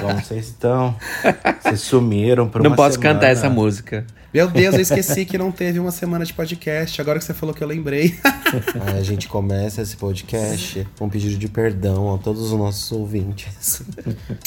Como vocês estão? Vocês sumiram por Não uma posso semana. cantar essa música. Meu Deus, eu esqueci que não teve uma semana de podcast. Agora que você falou que eu lembrei. A gente começa esse podcast com um pedido de perdão a todos os nossos ouvintes.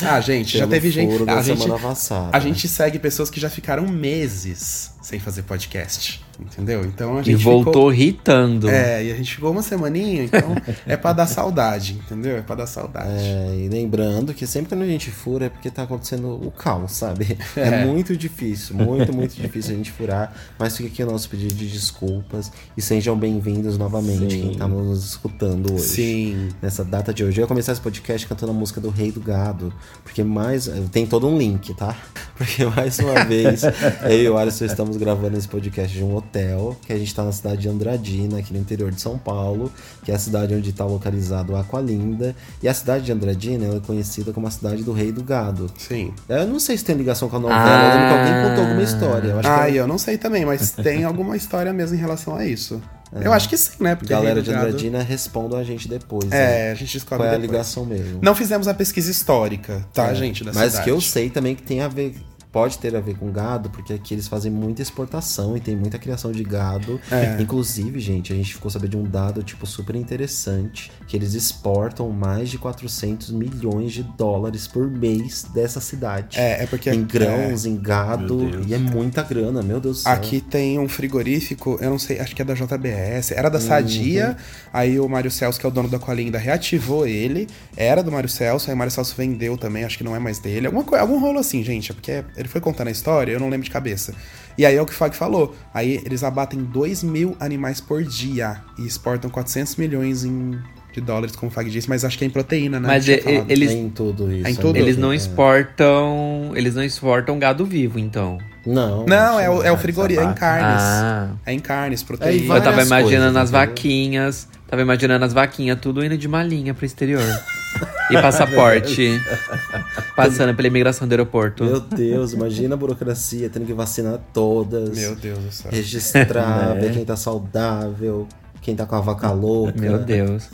ah, gente, já teve gente. A gente, semana passada. a gente segue pessoas que já ficaram meses sem fazer podcast. Entendeu? Então a E gente. voltou Ficou... irritando. É, e a gente ficou uma semaninha, então é pra dar saudade, entendeu? É pra dar saudade. É, e lembrando que sempre quando a gente fura é porque tá acontecendo o caos, sabe? É, É. muito difícil, muito, muito difícil a gente furar. Mas fica aqui o nosso pedido de desculpas e sejam bem-vindos novamente Sim. quem tá nos escutando hoje. Sim. Nessa data de hoje. Eu ia começar esse podcast cantando a música do Rei do Gado. Porque mais. Tem todo um link, tá? Porque mais uma vez, eu e o Alisson estamos gravando esse podcast de um hotel, que a gente tá na cidade de Andradina, aqui no interior de São Paulo, que é a cidade onde está localizado o Aqualinda. E a cidade de Andradina ela é conhecida como a cidade do Rei do Gado. Sim. Eu não sei se tem ligação com a novela, eu lembro que alguém contou alguma história. Eu Ah, que eu não sei também, mas tem alguma história mesmo em relação a isso. Eu acho que sim, né? a Porque galera de Gado- Andradina respondam a gente depois. né? É, a gente descobre Qual é a depois. ligação mesmo. Não fizemos a pesquisa histórica, tá, É, gente? Mas cidade. que eu sei também que tem a ver. Pode ter a ver com gado, porque aqui eles fazem muita exportação e tem muita criação de gado. É. Inclusive, gente, a gente ficou sabendo de um dado, tipo, super interessante, que eles exportam mais de 400 milhões de dólares por mês dessa cidade. É, é porque Em grãos, em gado, e é muita grana, meu Deus do céu. Aqui tem um frigorífico, eu não sei, acho que é da JBS, era da Uhum. Sadia, aí o Mário Celso, que é o dono da Colinda, reativou ele, era do Mário Celso, aí o Mário Celso vendeu também, acho que não é mais dele, alguma coisa, algum rolo assim, gente, é porque ele foi contando a história, eu não lembro de cabeça. E aí é o que o Fag falou, aí eles abatem 2 mil animais por dia e exportam 400 milhões em, de dólares, como o Fag disse, mas acho que é em proteína, né? Mas e- eles- É em tudo isso. É em tudo? Eles não É. exportam. Eles não exportam gado vivo, então. Não. Não, é o, é o acho que frigorífico, é em abate. carnes. Ah. É em carnes, É, e proteína. Eu tava imaginando coisas, as entendeu? Tava imaginando as vaquinhas tudo indo de malinha pro exterior. e passaporte. passando pela imigração do aeroporto. Meu Deus, imagina a burocracia tendo que vacinar todas. Meu Deus do céu. registrar, Né? ver quem tá saudável. Quem tá com a vaca louca. Meu Deus.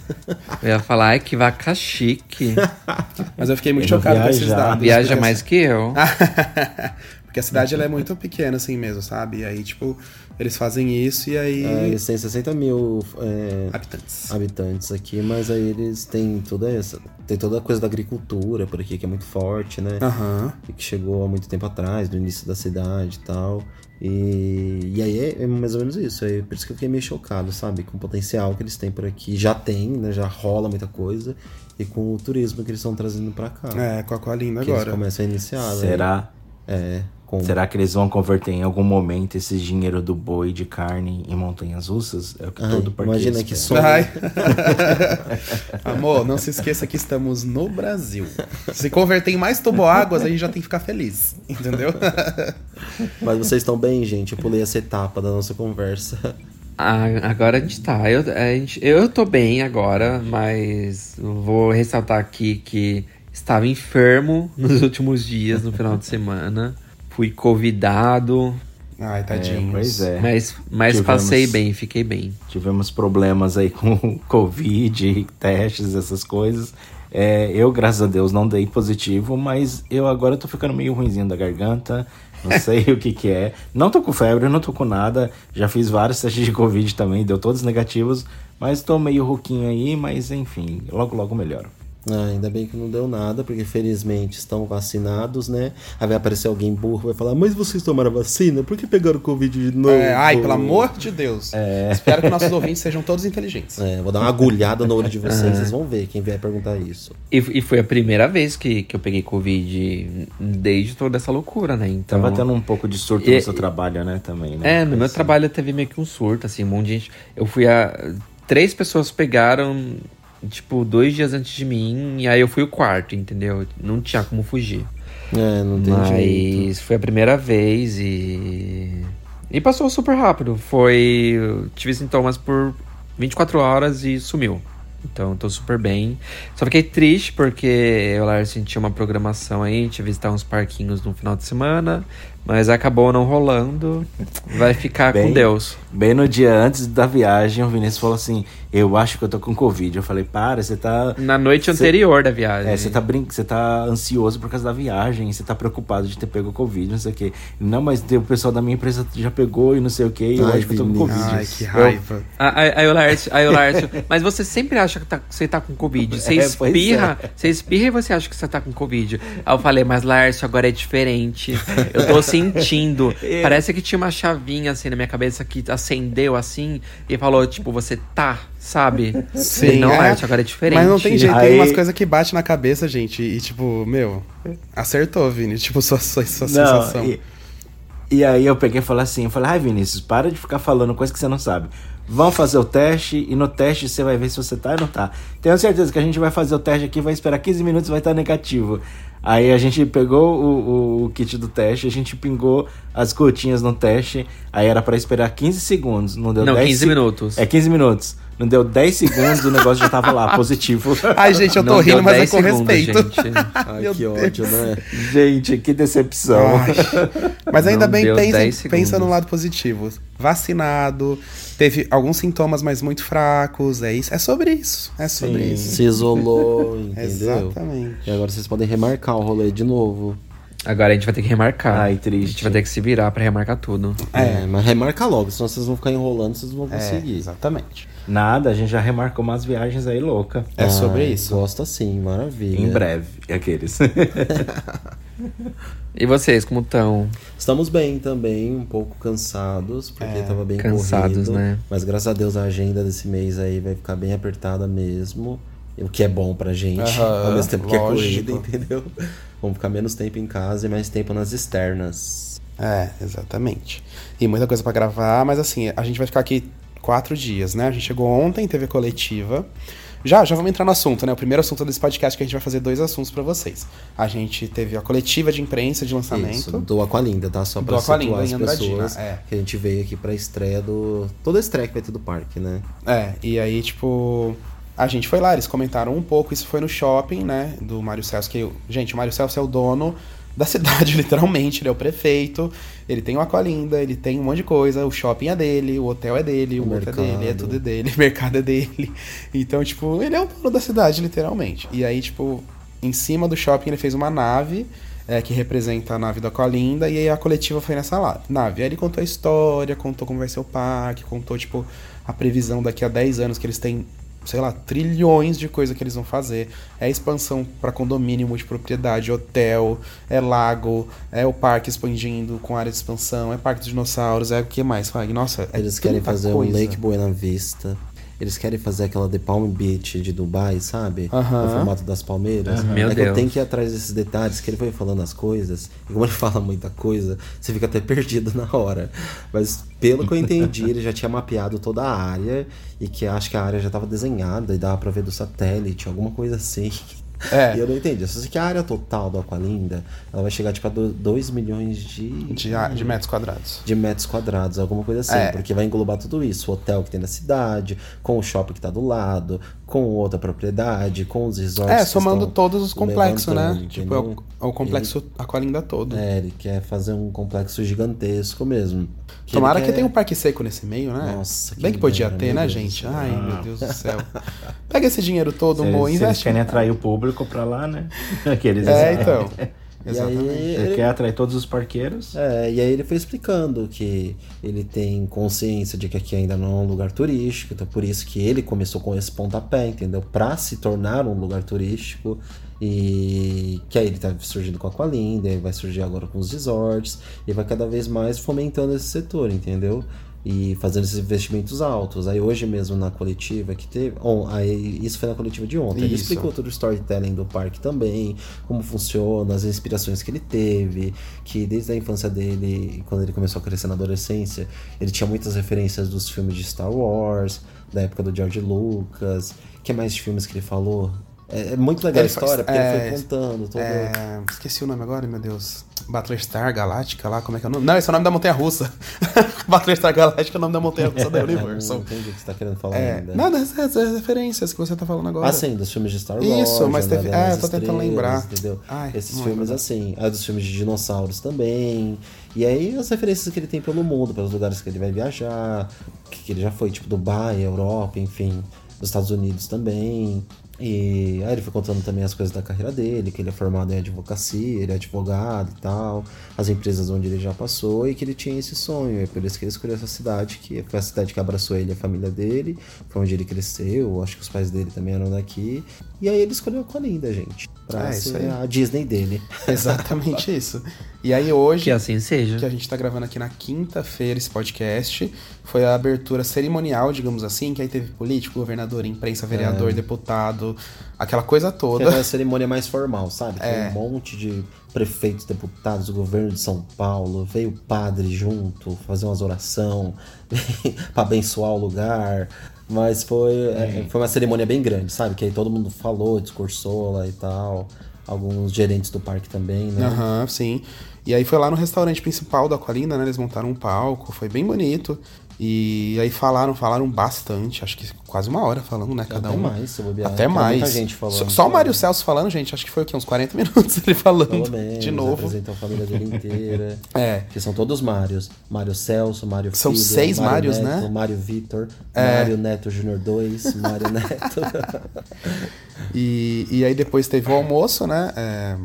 Eu ia falar, ai, que vaca chique. Mas eu fiquei muito Eu chocado com esses dados. Viaja porque- mais que eu. porque a cidade ela é muito pequena assim mesmo, sabe? E aí, tipo, eles fazem isso e aí. É, eles têm 60 mil é, Habitantes. habitantes aqui, mas aí eles têm toda essa. Tem toda a coisa da agricultura por aqui, que é muito forte, né? Aham. E que chegou há muito tempo atrás, do início da cidade e tal. E, e aí é, é mais ou menos isso. É por isso que eu fiquei meio chocado, sabe? Com o potencial que eles têm por aqui. Já tem, né? Já rola muita coisa. E com o turismo que eles estão trazendo pra cá. É, com a Coalinda que eles agora. começam a iniciar. né? Será? É. Com... Será que eles vão converter em algum momento esse dinheiro do boi de carne em montanhas russas? É o que Ai, todo parqueiro imagina que sonho. Ai. Amor, não se esqueça que estamos no Brasil. Se converter em mais toboáguas, a gente já tem que ficar feliz. Entendeu? Mas vocês estão bem, gente? Eu pulei essa etapa da nossa conversa. Ah, agora a gente tá. Eu, a gente, eu tô bem agora, mas vou ressaltar aqui que estava enfermo nos últimos dias, no final de semana. Fui convidado, Ai, tadinhos. Pois é. mas, mas Tivemos- passei bem, fiquei bem. Tivemos problemas aí com Covid, testes, essas coisas. É, eu, graças a Deus, não dei positivo, mas eu agora tô ficando meio ruimzinho da garganta. Não sei o que que é. Não tô com febre, não tô com nada. Já fiz vários testes de Covid também, deu todos negativos. Mas tô meio rouquinho aí, mas enfim, logo logo melhoro. Ah, ainda bem que não deu nada, porque felizmente estão vacinados, né? Aí vai aparecer alguém burro vai falar, mas vocês tomaram vacina? Por que pegaram Covid de novo? É, ai, pelo amor de Deus. Espero que nossos ouvintes sejam todos inteligentes. É, vou dar uma agulhada no olho de vocês, vocês vão ver quem vier perguntar isso. E, e foi a primeira vez que, que eu peguei Covid desde toda essa loucura, né? Então, Tava tendo um pouco de surto E- no seu trabalho, né, também, né? É, no meu trabalho teve meio que um surto, assim, um monte de gente. Eu fui a. Três pessoas pegaram, tipo, dois dias antes de mim, e aí eu fui o quarto, entendeu? Não tinha como fugir. É, não tem Mas jeito. foi a primeira vez e. E passou super rápido. Foi. Tive sintomas por 24 horas e sumiu. Então tô super bem. Só fiquei triste porque eu lá senti uma programação aí, a gente ia visitar uns parquinhos no final de semana, mas acabou não rolando. Vai ficar com Bem- Deus. Bem no dia antes da viagem, o Vinícius falou assim: Eu acho que eu tô com Covid. Eu falei: Para, você tá. Na noite Cê- anterior da viagem. É, você tá, brin... você tá ansioso por causa da viagem, você tá preocupado de ter pego Covid, não sei o quê. Não, mas o pessoal da minha empresa já pegou e não sei o quê, e eu acho que eu tô com. Covid. Ai, que raiva. Ah, Aí o Lárcio, aí o Lárcio, mas você sempre acha que tá- você tá com Covid. Você É, espirra, você espirra e você acha que você tá com Covid. Aí eu falei, mas Lárcio, agora é diferente. Eu tô sentindo. Parece que tinha uma chavinha assim na minha cabeça que acendeu assim e falou, tipo, você tá, sabe? Sim, não, é. Lárcio, agora é diferente. Mas não tem jeito, Aí- tem umas coisas que bate na cabeça, gente. E, tipo, meu, acertou, Vini. Tipo, sua, sua, sua sensação. Não, e, e aí eu peguei e falei assim, eu falei, ai Vinícius, para de ficar falando coisa que você não sabe. Vamos fazer o teste e no teste você vai ver se você tá ou não tá. Tenho certeza que a gente vai fazer o teste aqui, vai esperar 15 minutos e vai estar negativo. Aí a gente pegou o, o- o kit do teste, a gente pingou as gotinhas no teste, aí era pra esperar 15 segundos, não deu Não, 10 15 se- minutos. É 15 minutos. Não deu 10 segundos, o negócio já tava lá, positivo. Ai, gente, eu tô Não rindo, mas é 10 com segundos, respeito. gente. Ai, que Deus. ódio, né? Gente, que decepção. Ai. Mas ainda Não bem, pensa, 10 pensa no lado positivo. Vacinado, teve alguns sintomas, mas muito fracos. É isso. É sobre isso. É sobre Sim. isso. Se isolou, entendeu? Exatamente. E agora vocês podem remarcar o rolê de novo. Agora a gente vai ter que remarcar. Ai, A triste. gente vai ter que se virar pra remarcar tudo. É, mas remarca logo, senão vocês vão ficar enrolando, vocês não vão É, conseguir. exatamente. Nada, a gente já remarcou umas viagens aí louca. É sobre Ai, isso. Gosto assim, maravilha. Em breve, aqueles. E vocês, como estão? Estamos bem também, um pouco cansados, porque tava bem Cansados, corrido. né? Mas graças a Deus a agenda desse mês aí vai ficar bem apertada mesmo. O que é bom pra gente, ao mesmo tempo que é lógico. corrida, entendeu? Vamos ficar menos tempo em casa e mais tempo nas externas. É, exatamente. E muita coisa pra gravar, mas assim, a gente vai ficar aqui quatro dias, né? A gente chegou ontem, teve coletiva. Já, já vamos entrar no assunto, né? O primeiro assunto desse podcast que a gente vai fazer dois assuntos pra vocês. A gente teve a coletiva de imprensa de lançamento. Isso, do Aqualinda, tá? Só pra situar as pessoas é. que a gente veio aqui pra estreia do... Toda a estreia que vai ter do parque, né? É, e aí, tipo, a gente foi lá, eles comentaram um pouco, isso foi no shopping, né, do Mário Celso, que, gente, o Mário Celso é o dono da cidade, literalmente. Ele é o prefeito, ele tem o Aqualinda, ele tem um monte de coisa. O shopping é dele, o hotel é dele, o, O outro é dele, é tudo dele, o mercado é dele. Então, tipo, ele é o dono da cidade, literalmente. E aí, tipo, em cima do shopping ele fez uma nave. é, que representa a nave do Aqualinda, e aí a coletiva foi nessa la- nave. Aí ele contou a história, contou como vai ser o parque, contou, tipo, a previsão daqui a 10 anos que eles têm sei lá, trilhões de coisas que eles vão fazer. É expansão para condomínio, multipropriedade, hotel, é lago, é o parque expandindo com área de expansão, é parque dos dinossauros, é o que mais, Fag? Nossa, é Eles querem fazer coisa. um Lake Buena Vista. Eles querem fazer aquela The Palm Beach de Dubai, sabe? Aham. No formato das palmeiras. Aham. Meu é que eu Deus. tenho que ir atrás desses detalhes, que ele foi falando as coisas. E como ele fala muita coisa, você fica até perdido na hora. Mas pelo que eu entendi, ele já tinha mapeado toda a área. E que acho que a área já estava desenhada e dava pra ver do satélite, alguma coisa assim. É. E eu não entendi. Eu só sei que a área total do Aqualinda, ela vai chegar tipo a 2 milhões de... De, de metros quadrados. de metros quadrados, alguma coisa assim, É. porque vai englobar tudo isso, o hotel que tem na cidade, com o shopping que tá do lado, com outra propriedade, com os resorts. É, que somando todos os complexos, né? Tipo, é o, é o complexo Aqualinda todo. É, ele quer fazer um complexo gigantesco mesmo. Que Tomara ele que quer- tenha um parque seco nesse meio, né? Nossa, Bem que que podia ter, né, Deus gente? Ai, meu Deus do céu. Pega esse dinheiro todo, Se, Mo, eles- investe. querem atrair o público pra lá, né? Aqueles É, então. E Exatamente. aí, Ele ele- quer atrair todos os parqueiros. É, e aí ele foi explicando que ele tem consciência de que aqui ainda não é um lugar turístico, então por isso que ele começou com esse pontapé, entendeu? Pra se tornar um lugar turístico e que aí ele tá surgindo com a Aqualinda, aí vai surgir agora com os resorts e vai cada vez mais fomentando esse setor, entendeu? E fazendo esses investimentos altos. Aí hoje mesmo na coletiva que teve. on- aí, isso foi na coletiva de ontem. Ele Isso. explicou todo o storytelling do parque também, como funciona, as inspirações que ele teve, que desde a infância dele, quando ele começou a crescer na adolescência, ele tinha muitas referências dos filmes de Star Wars, da época do George Lucas. que mais de filmes que ele falou? É, é muito legal Ele a história, faz- porque é, ele foi contando todo. É, esqueci o nome agora, meu Deus. Battlestar Galáctica lá, como é que é o nome? Não, esse é o nome da montanha russa. Battlestar Galáctica é o nome da montanha russa da Eu não Universal. entendi o que você tá querendo falar É, ainda. nada, essas referências que você tá falando agora. Ah, sim, dos filmes de Star Wars. Isso, mas teve- é, eu tô tentando lembrar. Entendeu? Ai, Esses filmes assim. Ah, dos filmes de dinossauros também. E aí as referências que ele tem pelo mundo, pelos lugares que ele vai viajar, que, que ele já foi, tipo Dubai, Europa, enfim, dos Estados Unidos também. E aí ele foi contando também as coisas da carreira dele, que ele é formado em advocacia, ele é advogado e tal, as empresas onde ele já passou e que ele tinha esse sonho. É por isso que ele escolheu essa cidade, que foi a cidade que abraçou ele e a família dele, foi onde ele cresceu, acho que os pais dele também eram daqui. E aí ele escolheu a Colinda, gente, pra É, isso ser aí. a Disney dele. Exatamente isso. E aí hoje, Que assim seja. que a gente tá gravando aqui na quinta-feira esse podcast, foi a abertura cerimonial, digamos assim, que aí teve político, governador, imprensa, vereador, deputado, aquela coisa toda. é a cerimônia mais formal, sabe? Tem É. um monte de prefeitos, deputados, do governo de São Paulo, veio o padre junto, fazer umas oração pra abençoar o lugar. Mas foi, é, foi uma cerimônia bem grande, sabe? Que aí todo mundo falou, discursou lá e tal. Alguns gerentes do parque também, né? Aham, sim. E aí foi lá no restaurante principal da Aqualinda, né? Eles montaram um palco, foi bem bonito. E aí falaram, falaram bastante, acho que quase uma hora falando, né? Cada Até um. mais, se bobear. Até Tem mais. gente falando. Só, só o Mário Celso falando, gente, acho que foi o quê? Uns 40 minutos ele falando. Pelo menos, de novo. apresentou a família dele inteira. É. Que são todos Mários. Mário Celso, Mário São Filho, seis Mário Mários, Neto, né? Mário Vitor, É. Mário Neto Júnior 2, Mário Neto. E, e aí depois teve o almoço, né? é,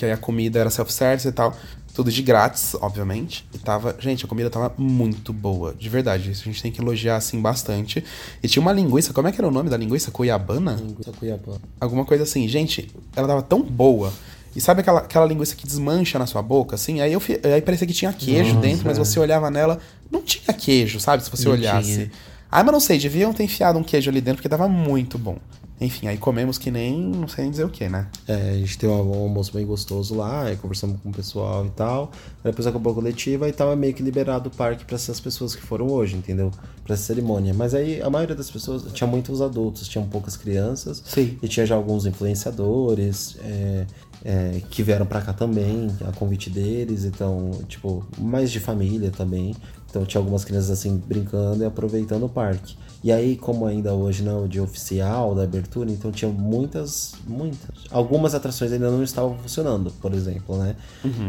que aí a comida era self-service e tal. Tudo de grátis, obviamente. E tava. Gente, a comida tava muito boa. De verdade. Isso a gente tem que elogiar, assim, bastante. E tinha uma linguiça. Como é que era o nome da linguiça? Cuiabana? Linguiça Cuiabá. Alguma coisa assim. Gente, ela tava tão boa. E sabe aquela, aquela linguiça que desmancha na sua boca, assim? Aí, eu, aí parecia que tinha queijo dentro, mas você olhava nela, não tinha queijo, sabe? Se você Não olhasse. tinha. Ah, mas não sei, deviam ter enfiado um queijo ali dentro, porque tava muito bom. Enfim, aí comemos que nem, não sei nem dizer o que, né? É, a gente teve um almoço bem gostoso lá, aí conversamos com o pessoal e tal. Depois acabou a coletiva e tava meio que liberado o parque pra essas pessoas que foram hoje, entendeu? Pra essa cerimônia. Mas aí a maioria das pessoas, tinha muitos adultos, tinham poucas crianças. Sim. E tinha já alguns influenciadores. é, é, que vieram pra cá também, a convite deles, então, tipo, mais de família também. Então tinha algumas crianças assim brincando e aproveitando o parque. E aí, como ainda hoje não é o dia oficial da abertura, então tinha muitas, muitas. Algumas atrações ainda não estavam funcionando, por exemplo, né?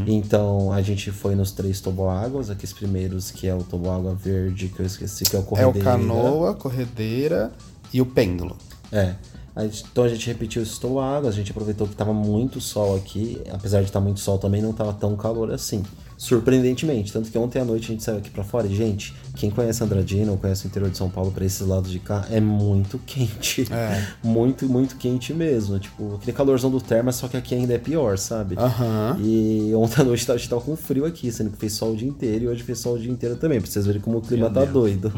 Então a gente foi nos três toboáguas, aqueles primeiros que é o toboágua verde, que eu esqueci, que é o É o corredeira. canoa, corredeira e o pêndulo. É. Então a gente repetiu esses toboáguas, a gente aproveitou que tava muito sol aqui, apesar de estar muito sol também não tava tão calor assim. Surpreendentemente, tanto que ontem à noite a gente saiu aqui pra fora e, gente, quem conhece Andradina ou conhece o interior de São Paulo pra esses lados de cá, é muito quente. É. Muito, muito quente mesmo. Tipo, aquele calorzão do terma, só que aqui ainda é pior, sabe? Aham. E ontem à noite a gente tava com frio aqui, sendo que fez sol o dia inteiro e hoje fez sol o dia inteiro também, pra vocês verem como o clima tá doido.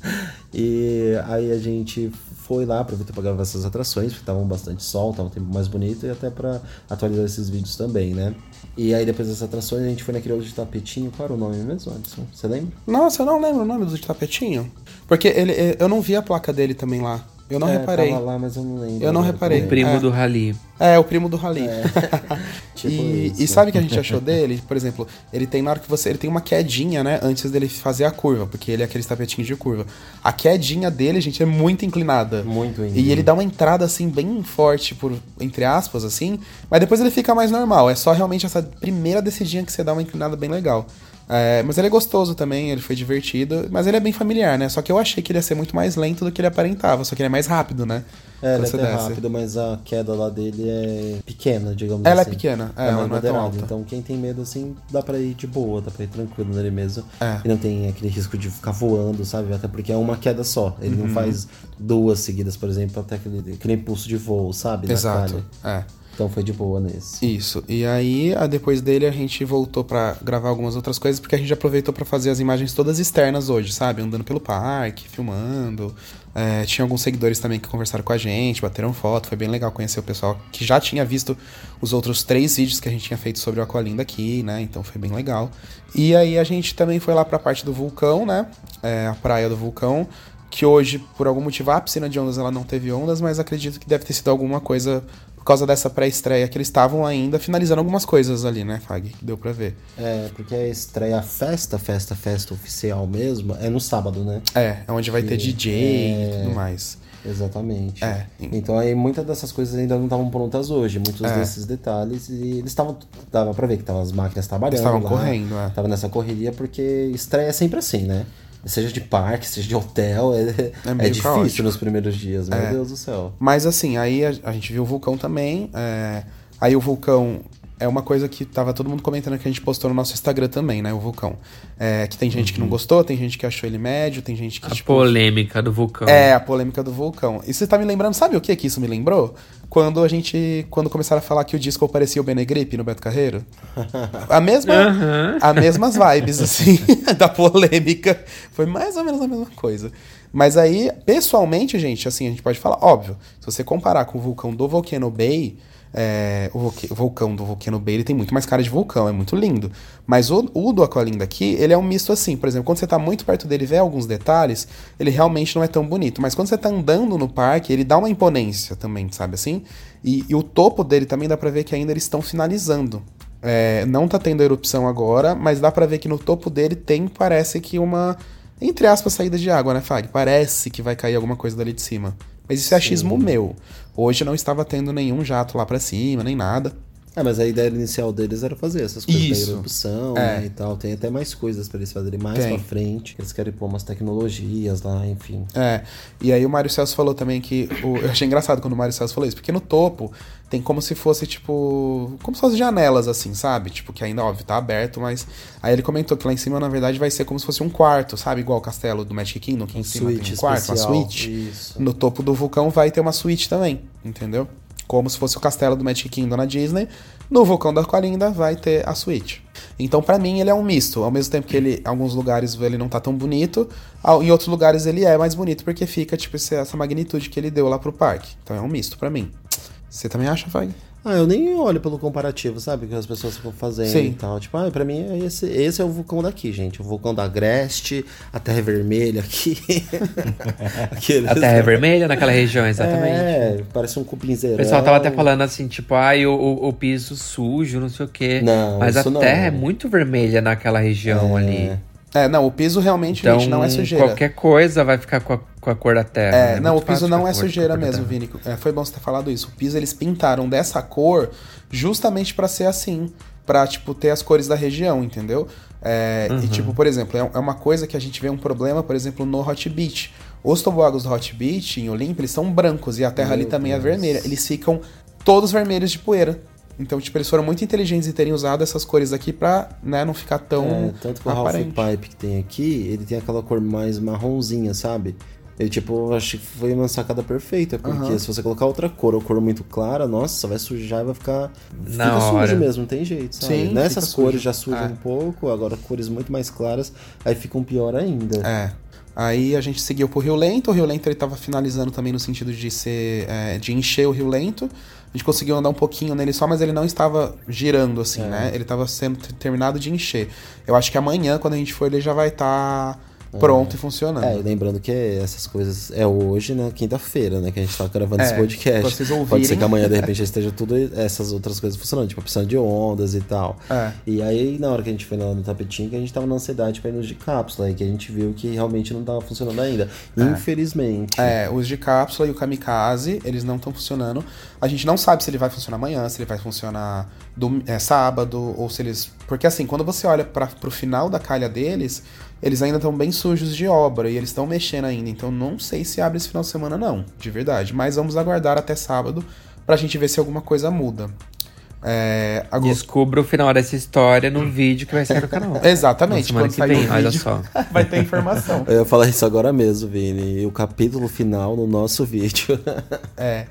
e aí a gente foi lá, aproveitou pra gravar essas atrações, porque tava bastante sol, tava um tempo mais bonito e até pra atualizar esses vídeos também, né? E aí depois dessas atrações a gente foi naquele outro de tapetinho, qual era o nome mesmo, Anderson? Você lembra? Nossa, eu não lembro o nome do tapetinho. Porque ele, eu não vi a placa dele também lá. Eu não É, reparei. Tava lá, mas eu não lembro. Eu não reparei. também. Primo É. do Rally. É, o primo do Rally. Tipo e, e sabe o que a gente achou dele? Por exemplo, ele tem na hora que você. Ele tem uma quedinha, né? Antes dele fazer a curva, porque ele é aqueles tapetinhos de curva. A quedinha dele, gente, é muito inclinada. Muito E íngreme. ele dá uma entrada assim, bem forte, por entre aspas, assim. Mas depois ele fica mais normal. É só realmente essa primeira descidinha que você dá uma inclinada bem legal. É, mas ele é gostoso também, ele foi divertido, mas ele é bem familiar, né? Só que eu achei que ele ia ser muito mais lento do que ele aparentava, só que ele é mais rápido, né? É, ele é até rápido, mas a queda lá dele é pequena, digamos Ela é assim. pequena, é, é ela mais não é tão moderada. alta. Então quem tem medo, assim, dá pra ir de boa, dá pra ir tranquilo nele mesmo. É. E não tem aquele risco de ficar voando, sabe? Até porque é uma queda só. Ele Uhum. não faz duas seguidas, por exemplo, até aquele, aquele impulso de voo, sabe? Exato. É. Então foi de boa nesse. Isso. E aí, depois dele, a gente voltou pra gravar algumas outras coisas, porque a gente aproveitou pra fazer as imagens todas externas hoje, sabe? Andando pelo parque, filmando. É, tinha alguns seguidores também que conversaram com a gente, bateram foto. Foi bem legal conhecer o pessoal que já tinha visto os outros três vídeos que a gente tinha feito sobre o Aqualinda aqui, né? Então foi bem legal. E aí a gente também foi lá pra parte do vulcão, né? É, a praia do vulcão. Que hoje, por algum motivo, a piscina de ondas ela não teve ondas, mas acredito que deve ter sido alguma coisa por causa dessa pré-estreia que eles estavam ainda finalizando algumas coisas ali, né, Fag? Deu pra ver. É, porque a estreia, a festa, festa, festa oficial mesmo, é no sábado, né? É, é onde vai ter DJ e tudo mais. Exatamente. É. Então aí muitas dessas coisas ainda não estavam prontas hoje, muitos É. desses detalhes, e eles estavam. Dava pra ver que estavam as máquinas trabalhando. Estavam correndo, é. Tava nessa correria, porque estreia é sempre assim, né? Seja de parque, seja de hotel, é, É é, difícil caótico. nos primeiros dias, meu É. Deus do céu. Mas assim, aí a, a gente viu o vulcão também. é, aí o vulcão é uma coisa que tava todo mundo comentando que a gente postou no nosso Instagram também, né? O vulcão. É, que tem gente que não gostou, tem gente que achou ele médio, tem gente que. A tipo, polêmica do vulcão. É, a polêmica do vulcão. E você tá me lembrando, sabe o que que isso me lembrou? Quando a gente. Quando começaram a falar que o disco parecia o Benegripe no Beto Carreiro. A mesma. Aham. As mesmas vibes, assim, da polêmica. Foi mais ou menos a mesma coisa. Mas aí, pessoalmente, gente, assim, a gente pode falar, óbvio, se você comparar com o vulcão do Volcano Bay, é, o, o vulcão do Volcano Bay, ele tem muito mais cara de vulcão, é muito lindo. Mas o, o do Aqualinda aqui, ele é um misto assim, por exemplo, quando você tá muito perto dele e vê alguns detalhes, ele realmente não é tão bonito. Mas quando você tá andando no parque, ele dá uma imponência também, sabe assim? E, e o topo dele também dá pra ver que ainda eles estão finalizando. É, não tá tendo erupção agora, mas dá pra ver que no topo dele tem, parece que uma, entre aspas, saída de água, né, Fag? Parece que vai cair alguma coisa dali de cima. Mas isso é achismo meu. Hoje não estava tendo nenhum jato lá pra cima, nem nada. É, mas a ideia inicial deles era fazer essas coisas Isso. da erupção É. né, e tal. Tem até mais coisas pra eles fazerem mais Tem. pra frente. Eles querem pôr umas tecnologias lá, enfim. É, e aí o Mário Celso falou também que. O, eu achei engraçado quando o Mário Celso falou isso, porque no topo tem como se fosse, tipo. Como se fossem janelas, assim, sabe? Tipo, que ainda, óbvio, tá aberto, mas. Aí ele comentou que lá em cima, na verdade, vai ser como se fosse um quarto, sabe? Igual o castelo do Magic Kingdom, que em cima tem um quarto, uma suíte. isso. No topo do vulcão vai ter uma suíte também, entendeu? Como se fosse o castelo do Magic Kingdom na Disney. No vulcão da Aqualinda vai ter a suíte. Então, pra mim, ele é um misto. Ao mesmo tempo que ele, em alguns lugares ele não tá tão bonito, em outros lugares ele é mais bonito porque fica, tipo, essa magnitude que ele deu lá pro parque. Então é um misto pra mim. Você também acha, Fag? Ah, eu nem olho pelo comparativo, sabe? Que as pessoas ficam fazendo Sim. e tal. Tipo, ah, pra mim é esse, esse é o vulcão daqui, gente. O vulcão da Agreste, a Terra é Vermelha aqui. Aqueles- A Terra é vermelha naquela região, exatamente. É, parece um cupinzeirão. O pessoal tava até falando assim, tipo, ai, o, o, o piso sujo, não sei o quê. Não, Mas a não. terra é muito vermelha naquela região É. ali. É, não, o piso realmente, Então, gente, não é sujeira. qualquer coisa vai ficar com a, com a cor da terra. É, né? não, o piso não é sujeira mesmo. Vini. É, foi bom você ter falado isso. O piso eles pintaram dessa cor justamente pra ser assim, Pra, tipo ter as cores da região, entendeu? É, Uhum. E tipo, por exemplo, é, é uma coisa que a gente vê um problema, por exemplo, no Hot Beach. Os tobogãs do Hot Beach em Olímpia, eles são brancos e a terra ali Meu também é Deus. vermelha. Eles ficam todos vermelhos de poeira. Então, tipo, eles foram muito inteligentes em terem usado essas cores aqui pra, né, não ficar tão É, tanto que o Half aparente. Pipe que tem aqui, ele tem aquela cor mais marronzinha, sabe? Ele, tipo, acho que foi uma sacada perfeita, porque Aham. se você colocar outra cor ou cor muito clara, nossa, vai sujar e vai ficar. Na fica hora. sujo mesmo, não tem jeito, sabe? Sim, Nessas fica cores sujo. já sujam É. um pouco, agora cores muito mais claras, aí ficam pior ainda. É. Aí a gente seguiu pro Rio Lento. O Rio Lento ele tava finalizando também no sentido de ser. é, de encher o Rio Lento. A gente conseguiu andar um pouquinho nele só, mas ele não estava girando, assim, É. né? Ele tava sendo terminado de encher. Eu acho que amanhã, quando a gente for, ele já vai estar pronto e funcionando. É, e lembrando que essas coisas é hoje, na quinta-feira, né? Que a gente tá gravando esse É, podcast. pra vocês Pode ouvirem. ser que amanhã, de repente, esteja tudo essas outras coisas funcionando, tipo a piscina de ondas e tal. É. E aí, na hora que a gente foi lá no tapetinho, que a gente tava na ansiedade pra ir nos de cápsula, e que a gente viu que realmente não tava funcionando ainda. Infelizmente. É, os de cápsula e o kamikaze, eles não estão funcionando. A gente não sabe se ele vai funcionar amanhã, se ele vai funcionar dom- é, sábado, ou se eles. Porque assim, quando você olha para pro final da calha deles, eles ainda estão bem sujos de obra e eles estão mexendo ainda. Então não sei se abre esse final de semana, não, de verdade. Mas vamos aguardar até sábado pra gente ver se alguma coisa muda. É, agora- Descubra o final dessa história no vídeo que vai sair no canal. Exatamente, Na semana quando que sair vem, o olha só. vai ter informação. Eu ia falar isso agora mesmo, Vini. O capítulo final no nosso vídeo. É.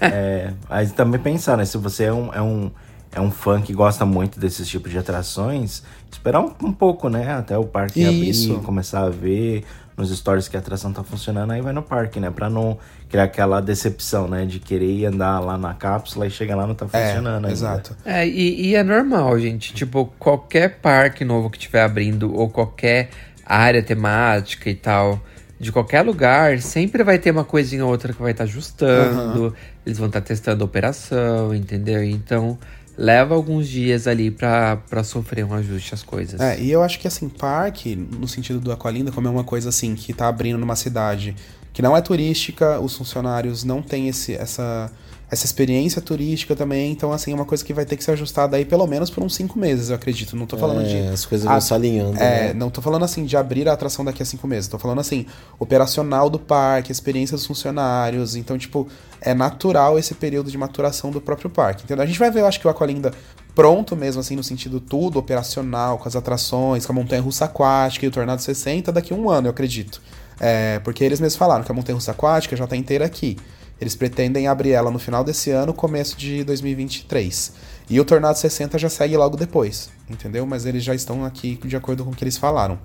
É, aí também pensar, né? Se você é um, é um, é um fã que gosta muito desses tipos de atrações, esperar um, um pouco, né? Até o parque Isso. abrir, começar a ver nos stories que a atração tá funcionando, aí vai no parque, né? Pra não criar aquela decepção, né? De querer ir andar lá na cápsula e chegar lá e não tá É, funcionando ainda. exato. É, e, e é normal, gente. Tipo, qualquer parque novo que estiver abrindo, ou qualquer área temática e tal, de qualquer lugar, sempre vai ter uma coisinha ou outra que vai estar ajustando. Eles vão estar testando a operação, entendeu? Então, leva alguns dias ali pra sofrer um ajuste às coisas. É, e eu acho que assim, parque, no sentido do Aqualinda, como é uma coisa assim, que tá abrindo numa cidade que não é turística, os funcionários não têm esse, essa, essa experiência turística também, então assim, é uma coisa que vai ter que ser ajustada aí pelo menos por uns cinco meses, eu acredito. Não tô falando É, de. as coisas vão Ah, se alinhando. É, né? não tô falando assim de abrir a atração daqui a cinco meses. Tô falando assim, operacional do parque, experiência dos funcionários. Então, tipo, é natural esse período de maturação do próprio parque. Entendeu? A gente vai ver, eu acho que o Aqualinda pronto mesmo, assim, no sentido tudo, operacional, com as atrações, com a montanha russa aquática e o Tornado 60 daqui a um ano, eu acredito. É, porque eles mesmos falaram que a montanha russa aquática já tá inteira aqui. Eles pretendem abrir ela no final desse ano, começo de 2023. E o Tornado 60 já segue logo depois, entendeu? Mas eles já estão aqui de acordo com o que eles falaram.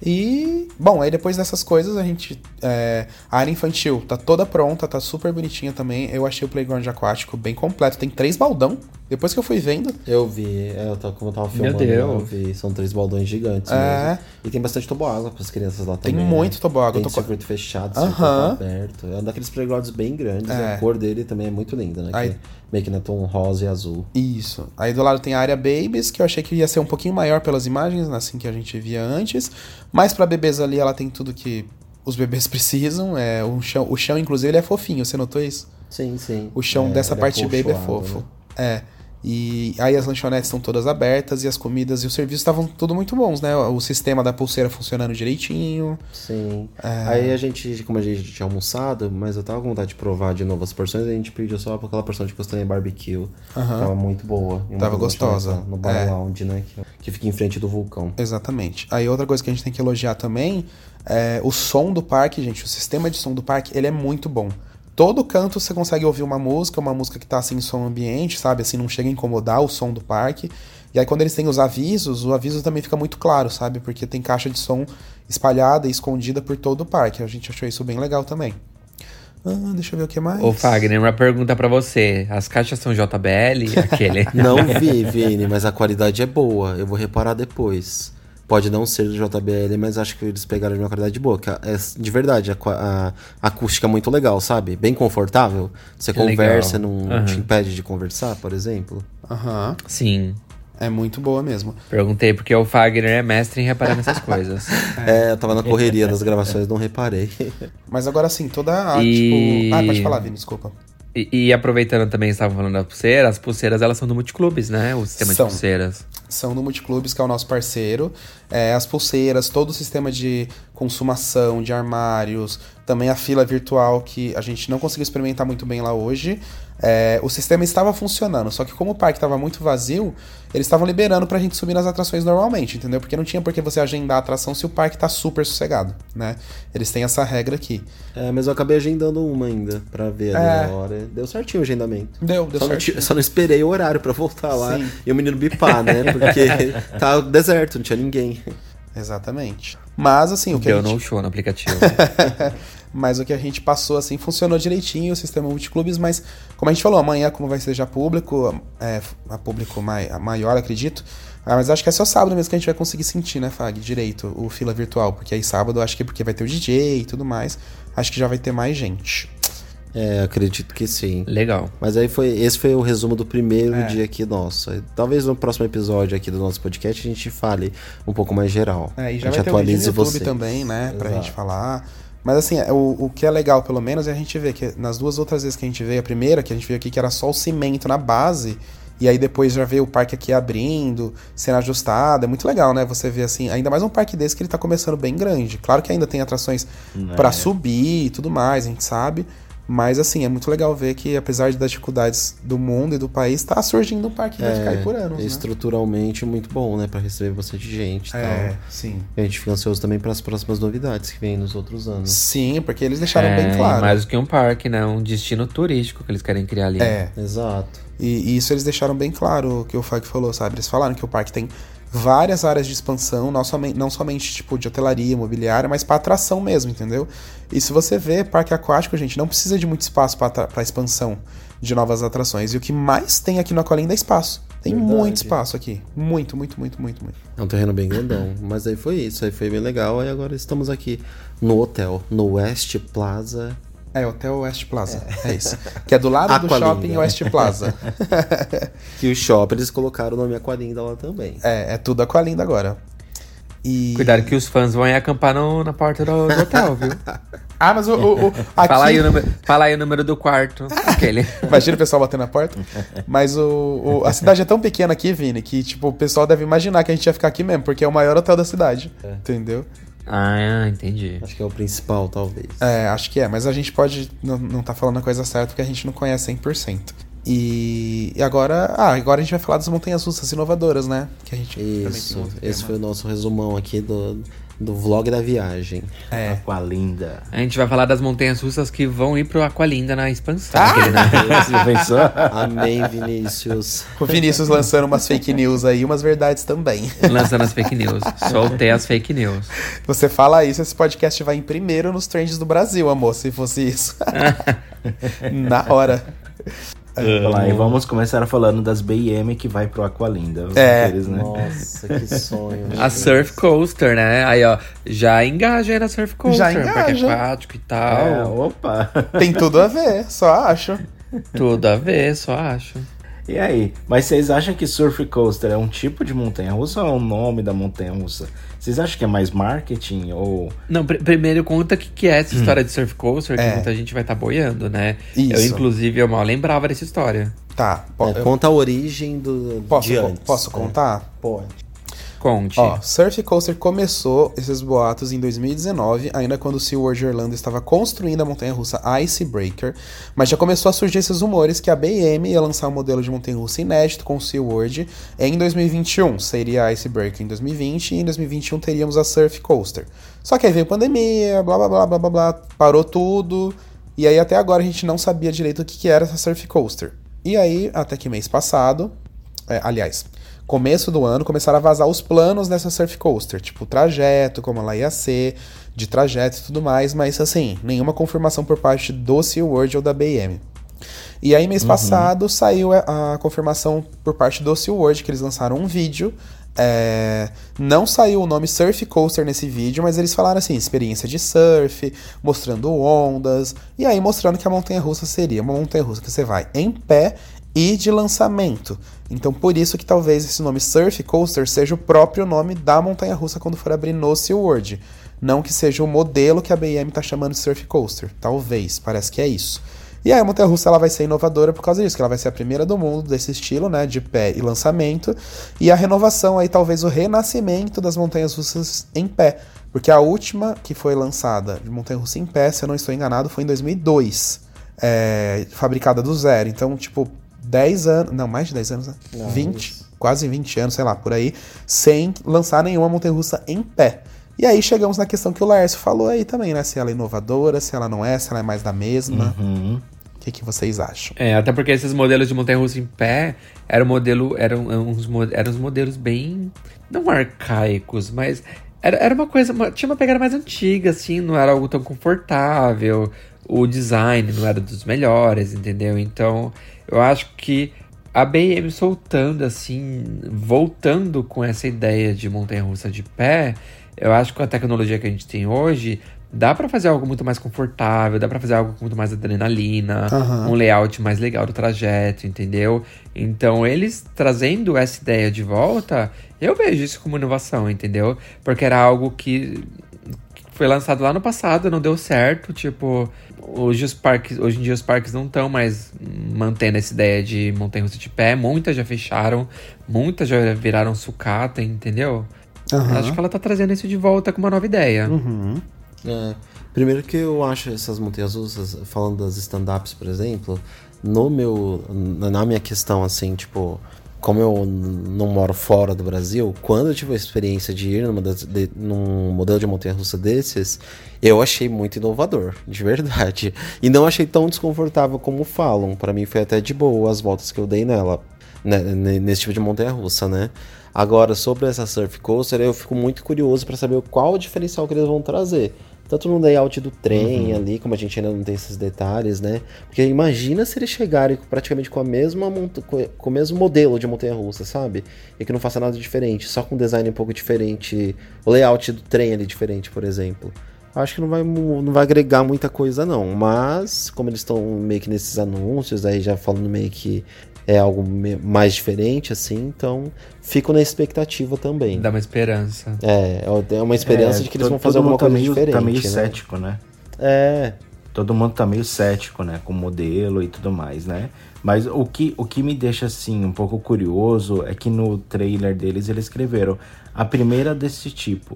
E, bom, aí depois dessas coisas a gente. é, a área infantil tá toda pronta, tá super bonitinha também. Eu achei o playground aquático bem completo. Tem três baldão. Depois que eu fui vendo. Eu vi, é, eu tava, como eu tava Meu filmando, né, eu Deus. vi. São três baldões gigantes É. mesmo. E tem bastante toboágua pras crianças lá Tem também. muito né? toboágua. Tem Eu tô circuito fechado, circuito aberto. É um daqueles playgrounds bem grandes. É. A cor dele também é muito linda, né? Aí- Que é meio que na tom rosa e azul. Isso. Aí do lado tem a área Babies, que eu achei que ia ser um pouquinho maior pelas imagens, né, assim que a gente via antes. Mas pra bebês ali ela tem tudo que os bebês precisam. É, o, chão, o chão, inclusive, ele é fofinho, você notou isso? Sim, sim. O chão É, dessa ele parte de baby é fofo. né? É. E aí as lanchonetes estão todas abertas e as comidas e os serviços estavam tudo muito bons, né? O sistema da pulseira funcionando direitinho. Sim. É. Aí a gente, como a gente tinha almoçado, mas eu tava com vontade de provar de novo as porções, a gente pediu só aquela porção de costanha barbecue. Aham. Tava muito boa. Tava gostosa. No Bar É. Lounge, né? Que, que fica em frente do vulcão. Exatamente. Aí outra coisa que a gente tem que elogiar também é o som do parque, gente. O sistema de som do parque, ele é muito bom. Todo canto você consegue ouvir uma música, uma música que tá assim em som ambiente, sabe? Assim, não chega a incomodar o som do parque. E aí quando eles têm os avisos, o aviso também fica muito claro, sabe? Porque tem caixa de som espalhada e escondida por todo o parque. A gente achou isso bem legal também. Ah, deixa eu ver o que mais. Ô, Fagner, uma pergunta pra você. As caixas são JBL? Aquele. Não vi, Vini, mas a qualidade é boa. Eu vou reparar depois. Pode não ser do JBL, mas acho que eles pegaram de uma qualidade boa. que É, de verdade, a, a- a acústica é muito legal, sabe? Bem confortável. Você Que conversa, legal. não Aham. te impede de conversar, por exemplo. Aham. Sim. É muito boa mesmo. Perguntei porque o Fagner é mestre em reparar nessas coisas. É, eu tava na correria das gravações, não reparei. Mas agora sim, toda a, E- tipo. Ah, pode falar, Vini, desculpa. E, e aproveitando também, estavam falando da pulseira, as pulseiras elas são do Multiclubes, né? O sistema São. de pulseiras. São do Multiclubes, que é o nosso parceiro. É, as pulseiras, todo o sistema de consumação, de armários, também a fila virtual, que a gente não conseguiu experimentar muito bem lá hoje. É, o sistema estava funcionando, só que como o parque estava muito vazio, eles estavam liberando pra gente subir nas atrações normalmente, entendeu? Porque não tinha por que você agendar a atração se o parque tá super sossegado, né? Eles têm essa regra aqui. É, mas eu acabei agendando uma ainda, pra ver ali É. na hora. Deu certinho o agendamento. Deu, deu só, não, certinho. ti- só não esperei o horário pra voltar lá Sim. e o menino bipar, né? Porque tá deserto, não tinha ninguém. Exatamente. Mas assim, o que a Deu gente... no show no aplicativo. mas o que a gente passou, assim, funcionou direitinho o sistema multiclubes, mas como a gente falou, amanhã, como vai ser já público, é, a público mai, a maior, acredito, ah, mas acho que é só sábado mesmo que a gente vai conseguir sentir, né, Fag, direito, o fila virtual, porque aí sábado acho que porque vai ter o DJ e tudo mais, acho que já vai ter mais gente. É, acredito que sim. Legal. Mas aí foi. Esse foi o resumo do primeiro É. dia aqui nosso. Talvez no próximo episódio aqui do nosso podcast a gente fale um pouco mais geral. É, e já a gente vai ter o vídeo no atualize YouTube você. também, né, pra Exato. gente falar. Mas assim, é, o, o que é legal, pelo menos, é a gente ver que nas duas outras vezes que a gente veio, a primeira que a gente veio aqui, que era só o cimento na base, e aí depois já veio o parque aqui abrindo, sendo ajustado, é muito legal, né? Você vê assim, ainda mais um parque desse que ele tá começando bem grande. Claro que ainda tem atrações Né? pra subir e tudo mais, a gente sabe. Mas assim, é muito legal ver que, apesar das dificuldades do mundo e do país, tá surgindo um parque que vai ficar aí por anos. né? estruturalmente muito bom, né? Pra receber bastante gente e É, tal. sim. E a gente fica ansioso também para as próximas novidades que vêm nos outros anos. Sim, porque eles deixaram É, bem claro. Mais do que um parque, né? Um destino turístico que eles querem criar ali. É, Exato. E, e isso eles deixaram bem claro o que o Fag falou, sabe? Eles falaram que o parque tem várias áreas de expansão, não somente, não somente tipo de hotelaria, imobiliária, mas para atração mesmo, entendeu? E se você vê, parque aquático, gente, não precisa de muito espaço para expansão de novas atrações. E o que mais tem aqui no Aqualinda é espaço. Tem Verdade. muito espaço aqui. Muito, muito, muito, muito, muito. É um terreno bem grandão. Mas aí foi isso, aí foi bem legal. Aí agora estamos aqui no hotel, no West Plaza. É, Hotel West Plaza. É, isso. Que é do lado do shopping West Plaza. Que o shopping eles colocaram o nome Aqualinda lá também. é, é tudo Aqualinda agora. E... Cuidado que os fãs vão ir acampar no- na porta do, do hotel, viu? Ah, mas o... o, o aqui... Fala, aí o número, fala aí o número do quarto. Aquele. Imagina o pessoal batendo na porta. Mas o, o- a cidade é tão pequena aqui, Vini, que tipo, o pessoal deve imaginar que a gente ia ficar aqui mesmo, porque é o maior hotel da cidade. Entendeu? Ah, entendi. Acho que é o principal, talvez. É, acho que é, mas a gente pode não, tá falando a coisa certa porque a gente não conhece 100%. E, e agora, ah, agora a gente vai falar das montanhas russas inovadoras, né? Que a gente Isso. Esse tema. foi o nosso resumão aqui do, do vlog da viagem. É. Aqualinda. A gente vai falar das montanhas russas que vão ir pro Aqualinda na expansão. Ah! Aquele, né? Amém, Vinícius. O Vinícius lançando umas fake news aí, umas verdades também. Lançando as fake news. Soltei as fake news. Você fala isso, esse podcast vai em primeiro nos trends do Brasil, amor, se fosse isso. Na hora. Vamos lá, e vamos começar falando das BM que vai pro Aqualinda. os É. né? Nossa, que sonho. A Surf Coaster, né? Aí, ó, já engaja aí na Surf Coaster. Já Parque engaja. aquático e É, tal. opa! Tem tudo a ver, só acho. Tudo a ver, só acho. E aí? Mas vocês acham que Surf Coaster é um tipo de montanha-russa ou é o nome da montanha-russa? Vocês acham que é mais marketing ou... Não, pr- primeiro conta o que, que é essa história de Surf Coaster, que É. muita gente vai estar boiando, né? Isso. Eu, inclusive, eu mal lembrava dessa história. Tá, É, eu- conta a origem do posso, de co- antes. posso contar? Pode. Conte. Ó, Surf Coaster começou esses boatos em 2019, ainda quando o SeaWorld Orlando estava construindo a montanha-russa Icebreaker, mas já começou a surgir esses rumores que a BM ia lançar um modelo de montanha-russa inédito com o SeaWorld em 2021. Seria a Icebreaker em 2020 e em 2021 teríamos a Surf Coaster. Só que aí veio pandemia, blá blá blá blá blá blá, parou tudo, e aí até agora a gente não sabia direito o que, que era essa Surf Coaster. E aí, até que mês passado, é, aliás, começo do ano, começaram a vazar os planos dessa Surf Coaster, tipo o trajeto, como ela ia ser, de trajeto e tudo mais, mas assim, nenhuma confirmação por parte do SeaWorld ou da BM. E aí, mês uhum. passado, saiu a, a confirmação por parte do SeaWorld, que eles lançaram um vídeo é, não saiu o nome Surf Coaster nesse vídeo, mas eles falaram assim: experiência de surf, mostrando ondas, e aí mostrando que a montanha russa seria uma montanha russa que você vai em pé e de lançamento. Então, por isso que talvez esse nome Surf Coaster seja o próprio nome da montanha russa quando for abrir no SeaWorld. Não que seja o modelo que a BM está chamando de Surf Coaster. Talvez, parece que é isso. E aí a montanha russa ela vai ser inovadora por causa disso, que ela vai ser a primeira do mundo desse estilo, né, de pé e lançamento, e a renovação aí talvez o renascimento das montanhas russas em pé, porque a última que foi lançada de montanha russa em pé, se eu não estou enganado, foi em 2002, é, fabricada do zero. Então, tipo, 10 anos, não, mais de 10 anos, né? Não, 20, isso. quase 20 anos, sei lá, por aí, sem lançar nenhuma montanha russa em pé. E aí chegamos na questão que o Laércio falou aí também, né? Se ela é inovadora, se ela não é, se ela é mais da mesma. Uhum que, que vocês acham? É, até porque esses modelos de montanha-russa em pé eram, modelo, eram, uns, eram uns modelos bem. não arcaicos, mas era, era uma coisa. Uma, tinha uma pegada mais antiga, assim, não era algo tão confortável. O design não era dos melhores, entendeu? Então, eu acho que a BM soltando, assim, voltando com essa ideia de montanha-russa de pé, eu acho que com a tecnologia que a gente tem hoje, dá para fazer algo muito mais confortável, dá para fazer algo com muito mais adrenalina, uhum. um layout mais legal do trajeto, entendeu? Então, eles trazendo essa ideia de volta, eu vejo isso como inovação, entendeu? Porque era algo que foi lançado lá no passado, não deu certo, tipo, hoje os parques, hoje em dia os parques não estão mais mantendo essa ideia de montanha-russa de pé, muitas já fecharam, muitas já viraram sucata, entendeu? Uhum. Acho que ela tá trazendo isso de volta com uma nova ideia. Uhum. É, primeiro que eu acho essas montanhas russas, falando das stand-ups, por exemplo, no meu, na minha questão, assim, tipo, como eu não moro fora do Brasil, quando eu tive a experiência de ir numa das, de, num modelo de montanha-russa desses, eu achei muito inovador, de verdade. E não achei tão desconfortável como falam. Para mim foi até de boa as voltas que eu dei nela, né, nesse tipo de montanha-russa, né? Agora, sobre essa Surf Coaster, eu fico muito curioso para saber qual o diferencial que eles vão trazer tanto no layout do trem uhum. ali, como a gente ainda não tem esses detalhes, né? Porque imagina se eles chegarem praticamente com a mesma com o mesmo modelo de montanha russa, sabe? E que não faça nada diferente, só com um design um pouco diferente, o layout do trem ali diferente, por exemplo. Acho que não vai, não vai agregar muita coisa não, mas como eles estão meio que nesses anúncios aí já falando meio que é algo mais diferente, assim, então fico na expectativa também. Dá uma esperança. É, é uma esperança é, de que eles vão fazer alguma tá coisa meio, diferente. Tá meio né? cético, né? É. Todo mundo tá meio cético, né? Com o modelo e tudo mais, né? Mas o que, o que me deixa, assim, um pouco curioso é que no trailer deles eles escreveram a primeira desse tipo.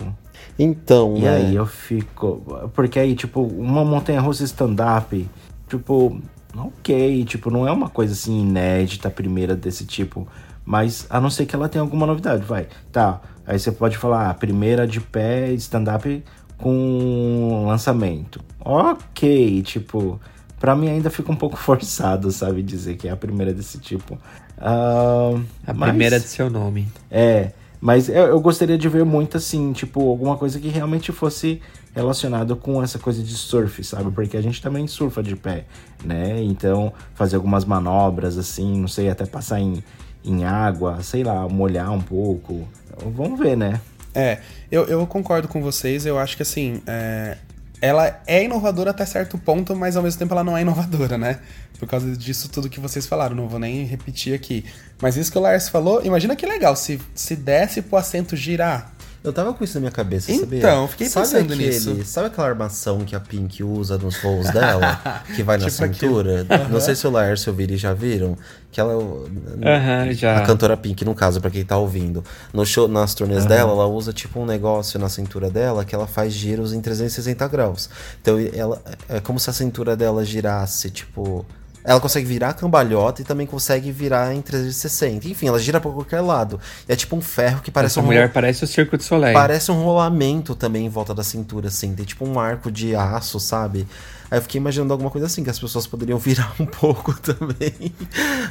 Então, E né? aí eu fico... Porque aí, tipo, uma montanha-russa stand-up, tipo, ok, tipo, não é uma coisa assim inédita, primeira desse tipo. Mas a não ser que ela tenha alguma novidade, vai. Tá, aí você pode falar, ah, primeira de pé, stand-up com lançamento. Ok, tipo, pra mim ainda fica um pouco forçado, sabe, dizer que é a primeira desse tipo. Uh, a mas, primeira de seu nome. É, mas eu, eu gostaria de ver muito assim, tipo, alguma coisa que realmente fosse relacionado com essa coisa de surf, sabe? Porque a gente também surfa de pé, né? Então, fazer algumas manobras assim, não sei, até passar em, em água, sei lá, molhar um pouco. Vamos ver, né? É, eu, eu concordo com vocês, eu acho que assim, é, ela é inovadora até certo ponto, mas ao mesmo tempo ela não é inovadora, né? Por causa disso tudo que vocês falaram, não vou nem repetir aqui. Mas isso que o Lars falou, imagina que legal, se, se desse pro assento girar, eu tava com isso na minha cabeça, então, sabia? Então, fiquei sabe pensando aquele, nisso. Sabe aquela armação que a Pink usa nos voos dela? que vai na tipo cintura? Uhum. Não sei se o Laércio e já viram. Que ela. Uhum, já. A cantora Pink, no caso, pra quem tá ouvindo. No show, nas turnês uhum. dela, ela usa tipo um negócio na cintura dela que ela faz giros em 360 graus. Então ela é como se a cintura dela girasse, tipo ela consegue virar a cambalhota e também consegue virar em 360. Enfim, ela gira pra qualquer lado. E é tipo um ferro que parece Essa um mulher ro- parece o Circo de Soleil. Parece um rolamento também em volta da cintura, assim. Tem tipo um arco de aço, sabe? Aí eu fiquei imaginando alguma coisa assim, que as pessoas poderiam virar um pouco também.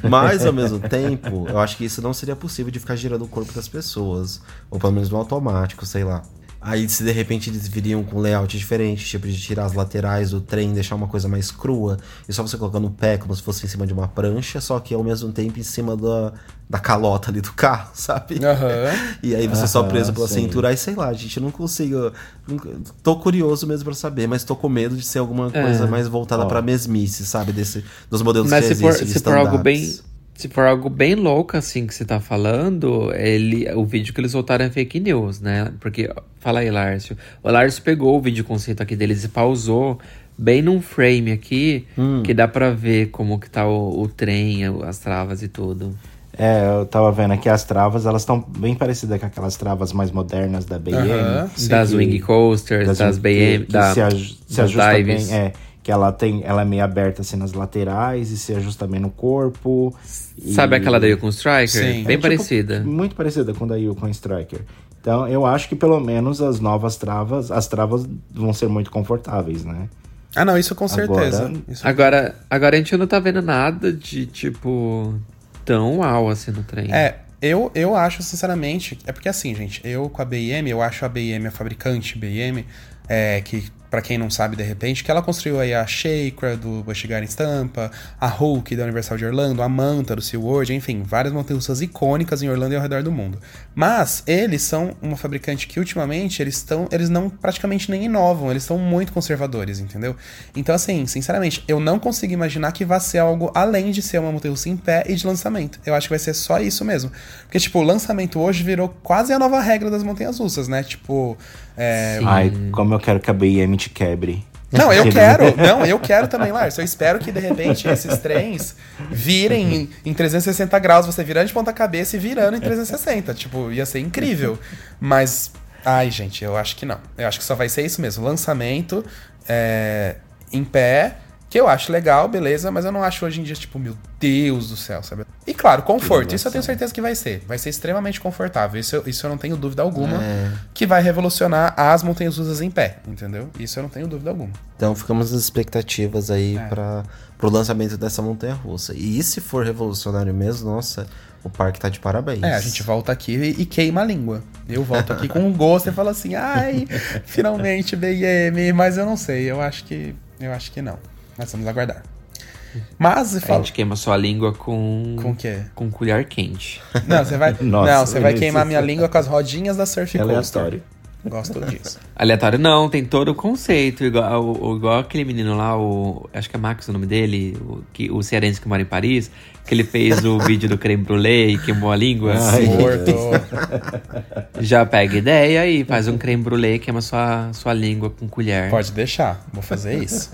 Mas, ao mesmo tempo, eu acho que isso não seria possível de ficar girando o corpo das pessoas. Ou pelo menos no automático, sei lá. Aí, se de repente eles viriam com um layout diferente, tipo de tirar as laterais do trem, deixar uma coisa mais crua, e só você colocar no pé como se fosse em cima de uma prancha, só que ao mesmo tempo em cima da, da calota ali do carro, sabe? Aham. E aí você só Aham, preso pela sim. cintura, aí sei lá, gente, eu não consigo. nunca- Tô curioso mesmo pra saber, mas tô com medo de ser alguma É. coisa mais voltada Ó. pra mesmice, sabe? Desse, dos modelos Mas que se for, existem. de se for algo bem. Se for algo bem louco assim que você tá falando, ele, o vídeo que eles soltaram é fake news, né? Porque, fala aí, Lárcio. O Lárcio pegou o vídeo conceito aqui deles e pausou bem num frame aqui, Hum. que dá pra ver como que tá o, o trem, as travas e tudo. É, eu tava vendo aqui as travas, elas estão bem parecidas com aquelas travas mais modernas da BM. Aham. Sim, das que- Wing Coasters, das, BM, que, da, se, aj- se das ajusta dives. bem, é, que ela tem, ela é meio aberta assim nas laterais e se ajusta bem no corpo. E- Sabe aquela da Yukon Striker? Sim. Bem É, tipo, parecida. Muito parecida com a da Yukon Striker. Então, eu acho que pelo menos as novas travas, as travas vão ser muito confortáveis, né? Ah, não, isso com Agora- certeza. Isso- Agora, agora a gente não tá vendo nada de, tipo, tão uau assim no trem. É, eu, eu acho, sinceramente, é porque assim, gente, eu com a BM, eu acho a BM, a fabricante BM, é, que pra quem não sabe, de repente, que ela construiu aí a Shakra do Busch Gardens Tampa, a Hulk da Universal de Orlando, a Manta do SeaWorld, enfim, várias montanhas icônicas em Orlando e ao redor do mundo. Mas eles são uma fabricante que ultimamente eles estão, eles não praticamente nem inovam, eles estão muito conservadores, entendeu? Então assim, sinceramente, eu não consigo imaginar que vá ser algo além de ser uma montanha em pé e de lançamento. Eu acho que vai ser só isso mesmo. Porque tipo, o lançamento hoje virou quase a nova regra das montanhas russas, né? Tipo, é, Ai, como eu quero que a BM te quebre. não, eu quero. Não, eu quero também, Lars. Eu espero que, de repente, esses trens virem em, em 360 graus, você virando de ponta cabeça e virando em 360. Tipo, ia ser incrível. Mas, ai, gente, eu acho que não. Eu acho que só vai ser isso mesmo. Lançamento é, em pé, que eu acho legal, beleza, mas eu não acho hoje em dia, tipo, meu Deus do céu, sabe? E claro, conforto. Isso eu tenho certeza que vai ser. Vai ser extremamente confortável. Isso, eu- isso eu não tenho dúvida alguma. Que vai revolucionar as montanhas russas em pé, entendeu? Isso eu não tenho dúvida alguma. Então ficamos nas expectativas aí É. para pro lançamento dessa montanha russa. E se for revolucionário mesmo, nossa, o parque tá de parabéns. É, a gente volta aqui e, e queima a língua. Eu volto aqui com um gosto e falo assim, ai, finalmente BM, mas eu não sei, eu acho que. Eu acho que não. Nós vamos aguardar. Mas A fala. gente queima sua língua com. Com o quê? Com colher quente. Não, você vai. Nossa, não, você vai queimar minha língua com as rodinhas da Surf É aleatório. Gosto disso. Aleatório não, tem todo o conceito. Igual, igual aquele menino lá, o. Acho que é Max o nome dele, o, que, o cearense que mora em Paris, que ele fez o vídeo do creme brulee e queimou a língua. Ai. Morto. Já pega ideia e faz um creme brulee e queima sua, sua língua com colher. Pode deixar, vou fazer isso.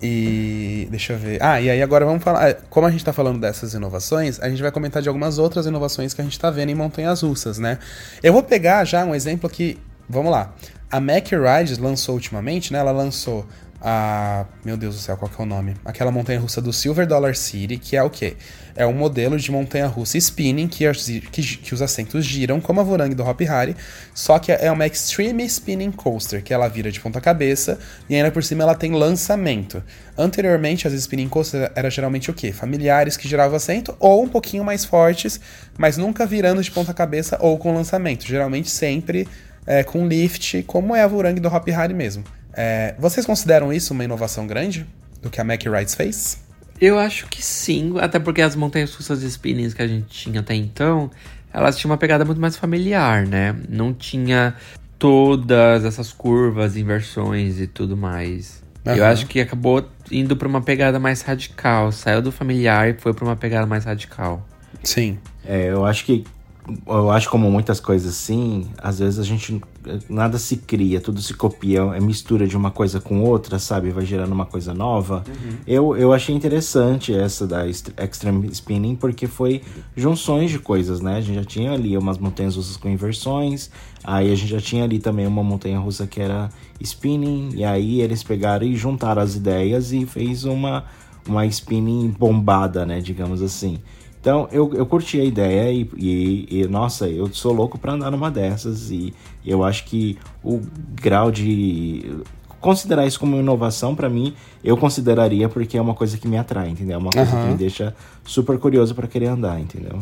E deixa eu ver. Ah, e aí agora vamos falar. Como a gente tá falando dessas inovações, a gente vai comentar de algumas outras inovações que a gente tá vendo em montanhas russas, né? Eu vou pegar já um exemplo que. Vamos lá. A Mac Rides lançou ultimamente, né? Ela lançou a. Meu Deus do céu, qual que é o nome? Aquela montanha russa do Silver Dollar City, que é o quê? É um modelo de montanha russa spinning que, que, que os assentos giram, como a Vorang do Hop Hari, só que é uma Extreme Spinning Coaster, que ela vira de ponta cabeça e ainda por cima ela tem lançamento. Anteriormente, as spinning coasters era geralmente o quê? Familiares que giravam assento ou um pouquinho mais fortes, mas nunca virando de ponta cabeça ou com lançamento. Geralmente sempre é, com lift, como é a Vorang do Hop Hari mesmo. É, vocês consideram isso uma inovação grande do que a Mack Rides fez? Eu acho que sim, até porque as montanhas russas spinnings que a gente tinha até então, elas tinham uma pegada muito mais familiar, né? Não tinha todas essas curvas, inversões e tudo mais. Eu Aham. acho que acabou indo pra uma pegada mais radical, saiu do familiar e foi pra uma pegada mais radical. Sim. É, eu acho que. Eu acho como muitas coisas assim, às vezes a gente. Nada se cria, tudo se copia, é mistura de uma coisa com outra, sabe? Vai gerando uma coisa nova. Eu, eu achei interessante essa da Extreme Spinning, porque foi junções de coisas, né? A gente já tinha ali umas montanhas russas com inversões, aí a gente já tinha ali também uma montanha russa que era spinning, e aí eles pegaram e juntaram as ideias e fez uma uma spinning bombada, né? Digamos assim. Então eu, eu curti a ideia e, e, e, nossa, eu sou louco para andar numa dessas e eu acho que o grau de considerar isso como inovação para mim, eu consideraria porque é uma coisa que me atrai, entendeu? É uma coisa Aham. que me deixa super curioso para querer andar, entendeu?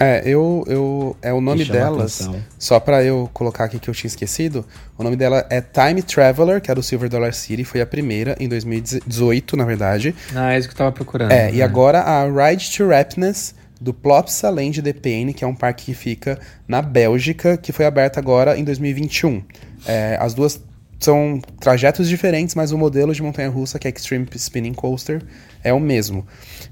É, eu, eu. É o nome delas. atenção. Só pra eu colocar aqui que eu tinha esquecido. O nome dela é Time Traveler, que é do Silver Dollar City. Foi a primeira, em 2018, na verdade. Ah, é isso que eu tava procurando. É, e né? agora a Ride to Rapness do Plopsa Land de Paine, que é um parque que fica na Bélgica, que foi aberto agora em 2021. É, as duas são trajetos diferentes, mas o modelo de montanha-russa, que é Extreme Spinning Coaster, é o mesmo.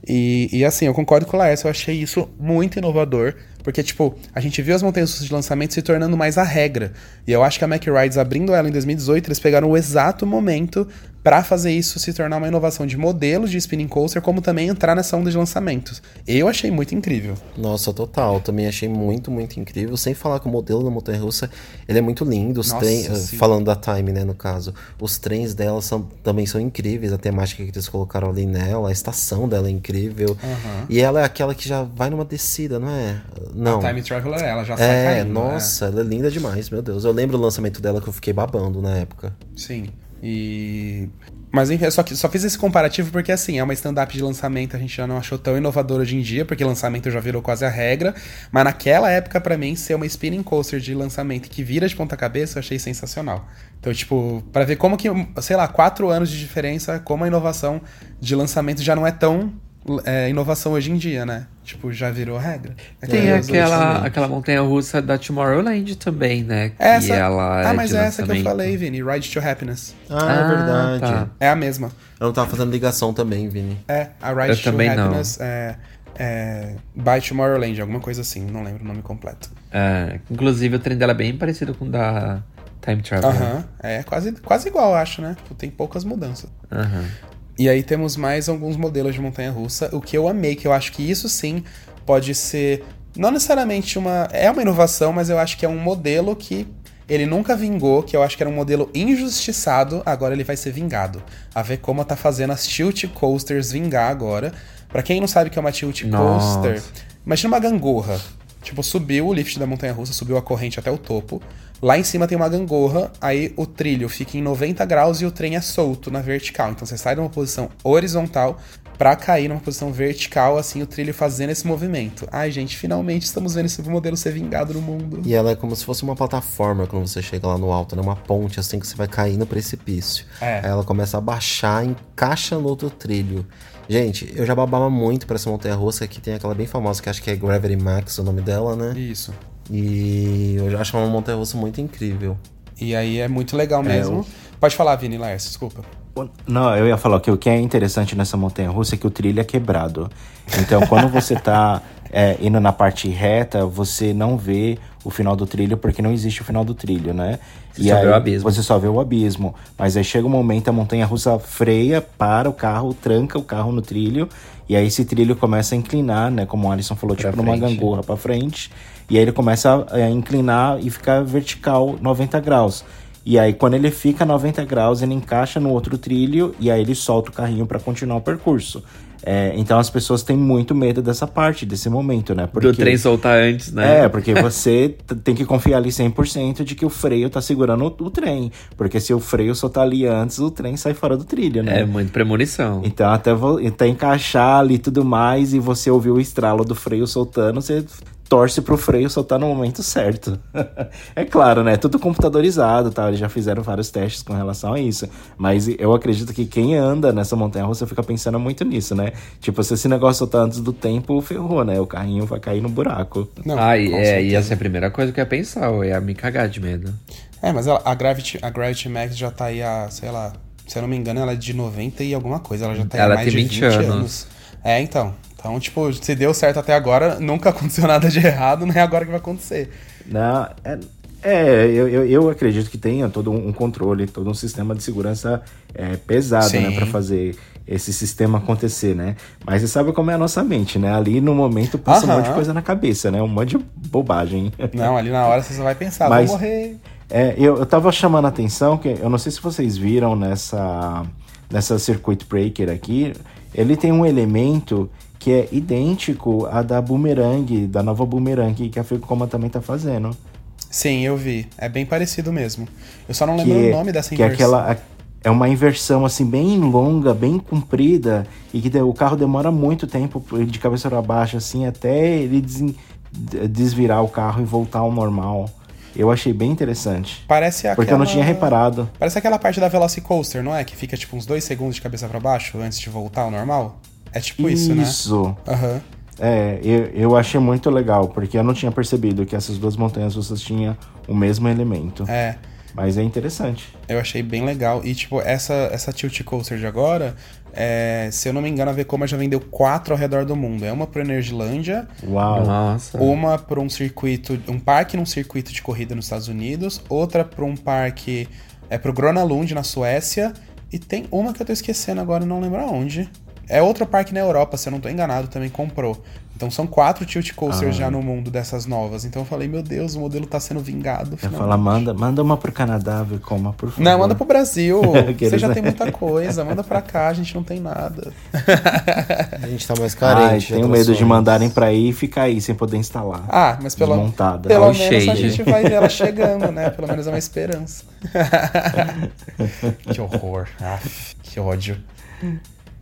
E, e assim, eu concordo com o Laércio, eu achei isso muito inovador, porque, tipo, a gente viu as montanhas-russas de lançamento se tornando mais a regra. E eu acho que a Mack Rides, abrindo ela em 2018, eles pegaram o exato momento pra fazer isso se tornar uma inovação de modelos de spinning coaster, como também entrar nessa onda de lançamentos. Eu achei muito incrível. Nossa, total. Também achei muito, muito incrível. Sem falar que o modelo da montanha russa, ele é muito lindo. Os sim. falando da Time, né, no caso. Os trens dela são, também são incríveis. A temática que eles colocaram ali nela, a estação dela é incrível. E ela é aquela que já vai numa descida, não é? Não. A Time Traveler, ela já sai É, caindo, né? nossa, ela é linda demais, meu Deus. Eu lembro o lançamento dela que eu fiquei babando na época. Sim. E. Mas enfim, eu só, só fiz esse comparativo porque, assim, é uma stand-up de lançamento, a gente já não achou tão inovador hoje em dia, porque lançamento já virou quase a regra. Mas naquela época, pra mim, ser uma spinning coaster de lançamento que vira de ponta-cabeça, eu achei sensacional. Então, tipo, pra ver como que, sei lá, quatro anos de diferença, como a inovação de lançamento já não é tão é, inovação hoje em dia, né? Tipo, já virou regra. Tem É, aquela, aquela montanha russa da Tomorrowland também, né? Que Essa, ela ah, é mas é essa que eu falei, Vini. Ride to Happiness. Ah, Ah, é verdade. tá. É a mesma. Eu não tava fazendo ligação também, Vini. É, a Ride Eu to também não. Happiness é, é By Tomorrowland, alguma coisa assim, não lembro o nome completo. É, inclusive o trem dela é bem parecido com o da Time Traveler. Aham, é quase, quase igual, eu acho, né? Tipo, Tem poucas mudanças. Aham. E aí temos mais alguns modelos de montanha-russa, o que eu amei, que eu acho que isso sim pode ser, não necessariamente uma, é uma inovação, mas eu acho que é um modelo que ele nunca vingou, que eu acho que era um modelo injustiçado, agora ele vai ser vingado. A ver como tá fazendo as tilt coasters vingar agora. Pra quem não sabe o que é uma tilt Nossa. coaster, imagina uma gangorra. Tipo, subiu o lift da montanha-russa, subiu a corrente até o topo. Lá em cima tem uma gangorra, aí o trilho fica em 90 graus e o trem é solto na vertical. Então você sai de uma posição horizontal pra cair numa posição vertical, assim, o trilho fazendo esse movimento. Ai, gente, finalmente estamos vendo esse modelo ser vingado no mundo. E ela é como se fosse uma plataforma quando você chega lá no alto, né? Uma ponte assim que você vai cair no precipício. É. Aí ela começa a baixar, encaixa no outro trilho. Gente, eu já babava muito pra essa montanha russa que tem aquela bem famosa que acho que é Gravity Max, o nome dela, né? Isso. E eu já acho uma montanha russa muito incrível. E aí é muito legal mesmo. Pode falar, Vini Laércio, desculpa. Não, eu ia falar que o que é interessante nessa montanha russa é que o trilho é quebrado. Então, quando você tá é, indo na parte reta, você não vê o final do trilho porque não existe o final do trilho, né? Você só vê o abismo. Você só vê o abismo. Mas aí chega um momento, a montanha russa freia, para o carro, tranca o carro no trilho. E aí esse trilho começa a inclinar, né? Como o Alisson falou, Pra tipo numa gangorra pra frente. E aí ele começa a, a inclinar e ficar vertical 90 graus. E aí, quando ele fica 90 graus, ele encaixa no outro trilho e aí ele solta o carrinho para continuar o percurso. É, então as pessoas têm muito medo dessa parte, desse momento, né? Do trem soltar antes, né? É, porque você tem que confiar ali 100% de que o freio tá segurando o, o trem. Porque se o freio soltar ali antes, o trem sai fora do trilho, né? É muito premonição. Então, até, até encaixar ali e tudo mais, e você ouvir o estralo do freio soltando, você torce pro freio soltar no momento certo. é claro, né? Tudo computadorizado, tá? Eles já fizeram vários testes com relação a isso. Mas eu acredito que quem anda nessa montanha-russa fica pensando muito nisso, né? Tipo, se esse negócio soltar antes do tempo, ferrou, né? O carrinho vai cair no buraco. Não, ah, e, é, ia ser a primeira coisa que eu ia pensar, eu ia me cagar de medo. É, mas a, Gravity, a Gravity Max já tá aí há, sei lá, se eu não me engano, ela é de 90 e alguma coisa. Ela já tá aí há mais tem de 20 20 anos. anos. É, então. Então, tipo, se deu certo até agora, nunca aconteceu nada de errado, não é agora que vai acontecer. Não, é, é, eu, eu, eu acredito que tenha todo um controle, todo um sistema de segurança é, pesado, Sim. né, para fazer esse sistema acontecer, né? Mas você sabe como é a nossa mente, né? Ali no momento passa um Aham. monte de coisa na cabeça, né? Um monte de bobagem. Não, ali na hora você só vai pensar, Mas- vou morrer. É, eu, eu tava chamando a atenção, que eu não sei se vocês viram nessa, nessa Circuit Breaker aqui, ele tem um elemento que é idêntico à da Boomerang, da nova Boomerang que a Vekoma também tá fazendo. Sim, eu vi. É bem parecido mesmo. Eu só não que lembro é, o nome dessa que é inversão. aquela é uma inversão assim bem longa, bem comprida e que o carro demora muito tempo de cabeça para baixo assim até ele desvirar o carro e voltar ao normal. Eu achei bem interessante. Parece aquela... Porque eu não tinha reparado. Parece aquela parte da Velocicoaster, não é? Que fica tipo uns dois segundos de cabeça pra baixo antes de voltar ao normal. É tipo isso, né? Isso. Aham. É, eu, eu achei muito legal, porque eu não tinha percebido que essas duas montanhas russas tinham o mesmo elemento. É. Mas é interessante. Eu achei bem legal. E, tipo, essa, essa Tilt Coaster de agora, é, se eu não me engano, a Vekoma já vendeu quatro ao redor do mundo. É uma pro Energilândia, Uau. Nossa. uma para um circuito, um parque num circuito de corrida nos Estados Unidos, outra para um parque, é pro Grona Lund na Suécia, e tem uma que eu tô esquecendo agora, não lembro aonde. É outro parque na Europa, se eu não tô enganado, também comprou. Então são quatro tilt coasters Ah. já no mundo dessas novas. Então eu falei, meu Deus, o modelo tá sendo vingado. Eu finalmente. falo, manda, manda uma pro Canadá, Vekoma, por favor. Não, manda pro Brasil. Você já tem muita coisa. Manda pra cá, a gente não tem nada. A gente tá mais Ai, carente. tenho de medo de mandarem pra aí e ficar aí sem poder instalar. Ah, mas pelo, Desmontada. pelo menos a gente vai ver ela chegando, né? Pelo menos é uma esperança. que horror. Aff, que ódio.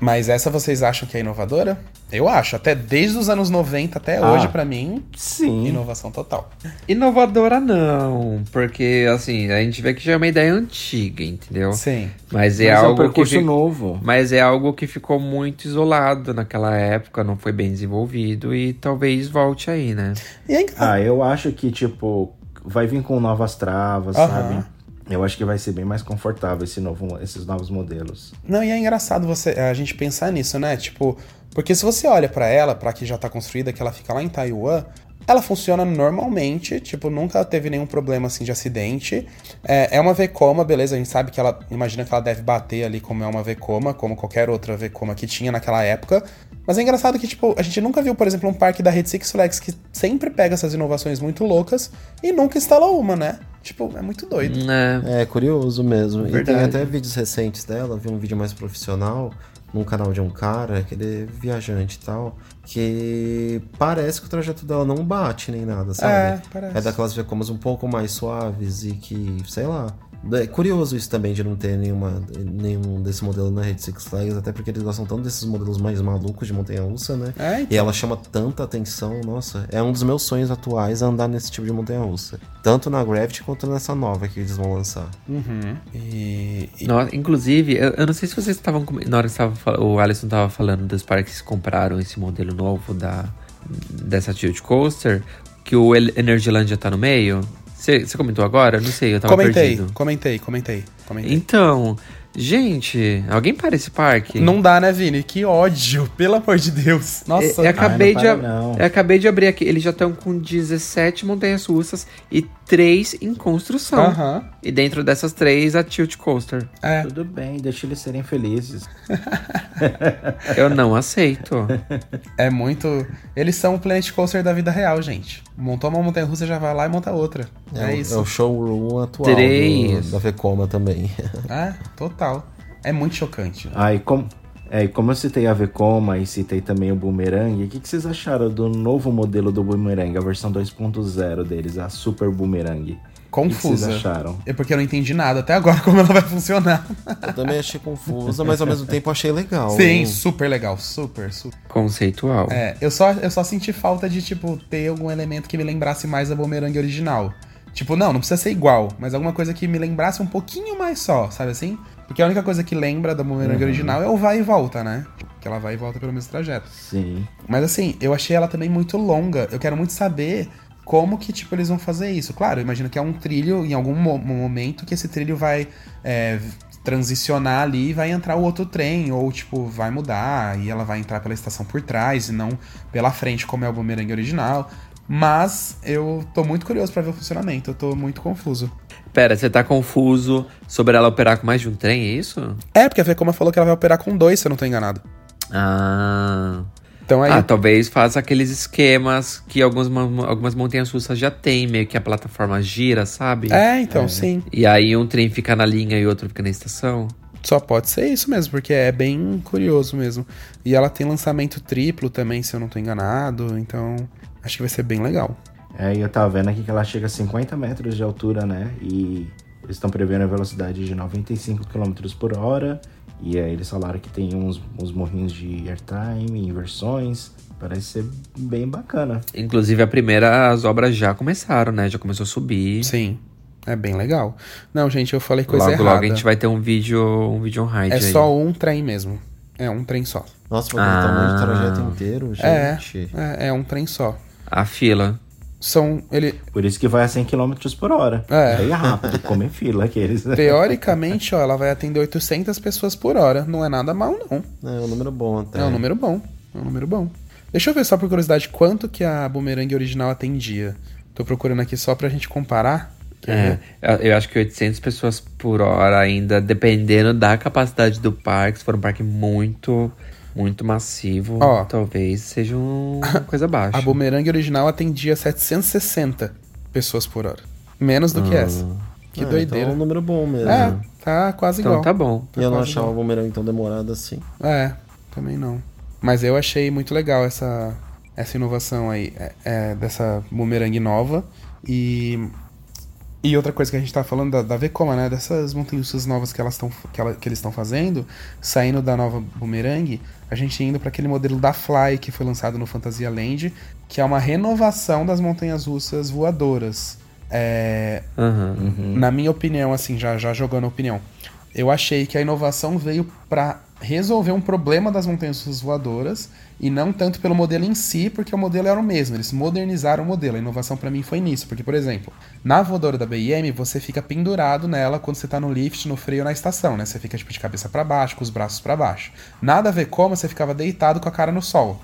Mas essa vocês acham que é inovadora? Eu acho. Até desde os anos 90 até Ah. hoje, pra mim, Sim. inovação total. Inovadora não, porque assim, a gente vê que já é uma ideia antiga, entendeu? Sim. Mas é Mas é um algo que percurso fi- novo. Mas é algo que ficou muito isolado naquela época, não foi bem desenvolvido e talvez volte aí, né? E aí, Ah, eu acho que, tipo, vai vir com novas travas, Aham. sabe? Eu acho que vai ser bem mais confortável esse novo, esses novos modelos. Não, e é engraçado você a gente pensar nisso, né? Tipo, porque se você olha pra ela, pra que já tá construída, que ela fica lá em Taiwan, ela funciona normalmente, tipo, nunca teve nenhum problema assim de acidente. É, é uma Vekoma, beleza? A gente sabe que ela imagina que ela deve bater ali como é uma Vekoma, como qualquer outra Vekoma que tinha naquela época. Mas é engraçado que, tipo, a gente nunca viu, por exemplo, um parque da rede Six Flags que sempre pega essas inovações muito loucas e nunca instalou uma, né? Tipo, é muito doido. É, É curioso mesmo. E tem Verdade. até vídeos recentes dela, vi um vídeo mais profissional num canal de um cara, aquele é viajante e tal, que parece que o trajeto dela não bate nem nada, sabe? É, parece. É daquelas Vecomas um pouco mais suaves e que, sei lá. É curioso isso também de não ter nenhuma, nenhum desse modelo na rede Six Flags, até porque eles gostam tanto desses modelos mais malucos de montanha-russa, né? É, então. E ela chama tanta atenção, nossa, é um dos meus sonhos atuais andar nesse tipo de montanha-russa. Tanto na Gravity quanto nessa nova que eles vão lançar. Uhum. E, e- No- inclusive, eu, eu não sei se vocês estavam. com- Na hora que tava, o Alisson tava falando dos parques que compraram esse modelo novo da, dessa Tilt Coaster, que o El- Energylandia tá no meio. Você comentou agora? Não sei, eu tava comentei, perdido. comentei, comentei, comentei. Então, gente, alguém para esse parque? Não dá, né, Vini? Que ódio, pelo amor de Deus. Nossa. Eu, eu acabei não de, não. eu acabei de abrir aqui. Eles já estão com 17 montanhas russas e 3 em construção. Aham. E dentro dessas três, a Tilt Coaster. É. Tudo bem, deixa eles serem felizes. Eu não aceito. É muito. Eles são o Planet Coaster da vida real, gente. Montou uma montanha russa, já vai lá e monta outra. É, o- isso. É o showroom atual do- Três. da Vekoma também. É, total. É muito chocante. Ah, e como, é, e como eu citei a Vekoma e citei também o Boomerang, o que, que vocês acharam do novo modelo do Boomerang, a versão 2.0 deles, a Super Boomerang? O que, que vocês Confusa. acharam? É porque eu não entendi nada até agora como ela vai funcionar. Eu também achei confusa, mas ao mesmo tempo achei legal. Sim, super legal. Super, super. Conceitual. É, eu só, eu só senti falta de, tipo, ter algum elemento que me lembrasse mais a Boomerang original. Tipo, não, não precisa ser igual, mas alguma coisa que me lembrasse um pouquinho mais só, sabe assim? Porque a única coisa que lembra da Boomerang original é o vai e volta, né? Que ela vai e volta pelo mesmo trajeto. Sim. Mas assim, eu achei ela também muito longa. Eu quero muito saber como que, tipo, eles vão fazer isso. Claro, eu imagino que é um trilho, em algum mo- momento, que esse trilho vai é, transicionar ali e vai entrar o outro trem, ou, tipo, vai mudar, e ela vai entrar pela estação por trás e não pela frente, como é o Boomerang original. Mas eu tô muito curioso pra ver o funcionamento, eu tô muito confuso. Pera, você tá confuso sobre ela operar com mais de um trem, é isso? É, porque a Vekoma falou que ela vai operar com dois, se eu não tô enganado. Ah. Então aí. Ah, talvez faça aqueles esquemas que algumas, algumas montanhas russas já tem, meio que a plataforma gira, sabe? É, então, sim. E aí um trem fica na linha e outro fica na estação. Só pode ser isso mesmo, porque é bem curioso mesmo. E ela tem lançamento triplo também, se eu não tô enganado. Então, acho que vai ser bem legal. É, e eu tava vendo aqui que ela chega a 50 metros de altura, né? E eles estão prevendo a velocidade de 95 km por hora. E aí eles falaram que tem uns, uns morrinhos de airtime, inversões. Parece ser bem bacana. Inclusive, a primeira, as obras já começaram, né? Já começou a subir. Sim. É bem legal. Não, gente, eu falei coisa logo, errada. logo a gente vai ter um vídeo, um vídeo on ride É aí. só um trem mesmo. É um trem só. Nossa, mas ah. tamanho de Ah. trajeto inteiro, É, gente. é, é um trem só. A fila. São. Ele. Por isso que vai a 100 km por hora. É. Bem rápido, come fila aqueles. Teoricamente, ó, ela vai atender 800 pessoas por hora. Não é nada mal, não. É um número bom até. É um número bom. É um número bom. Deixa eu ver só por curiosidade quanto que a Boomerang original atendia. Tô procurando aqui só pra gente comparar. É, eu acho que 800 pessoas por hora ainda, dependendo da capacidade do parque, se for um parque muito, muito massivo, Ó. talvez seja um- uma coisa baixa. A Boomerang original atendia 760 pessoas por hora. Menos do que essa. Que Ah, doideira. Então é um número bom mesmo. É, tá quase Então igual. tá bom. E eu não achava igual. bumerangue tão demorado assim. É, também não. Mas eu achei muito legal essa, essa inovação aí, é, é, dessa boomerang nova. E, e outra coisa que a gente tá falando da, da Vekoma, né? Dessas montanhas novas que, elas tão, que, ela- que eles estão fazendo, saindo da nova boomerang, a gente indo para aquele modelo da Fly que foi lançado no Fantasia Land, que é uma renovação das montanhas russas voadoras. É, Aham. na minha opinião, assim, já, já jogando a opinião, eu achei que a inovação veio pra resolver um problema das montanhas russas voadoras e não tanto pelo modelo em si, porque o modelo era o mesmo, eles modernizaram o modelo. A inovação pra mim foi nisso, porque, por exemplo, na voadora da BIM, você fica pendurado nela quando você tá no lift, no freio, na estação, né? Você fica tipo de cabeça pra baixo, com os braços pra baixo. Na da Vekoma, você ficava deitado com a cara no sol.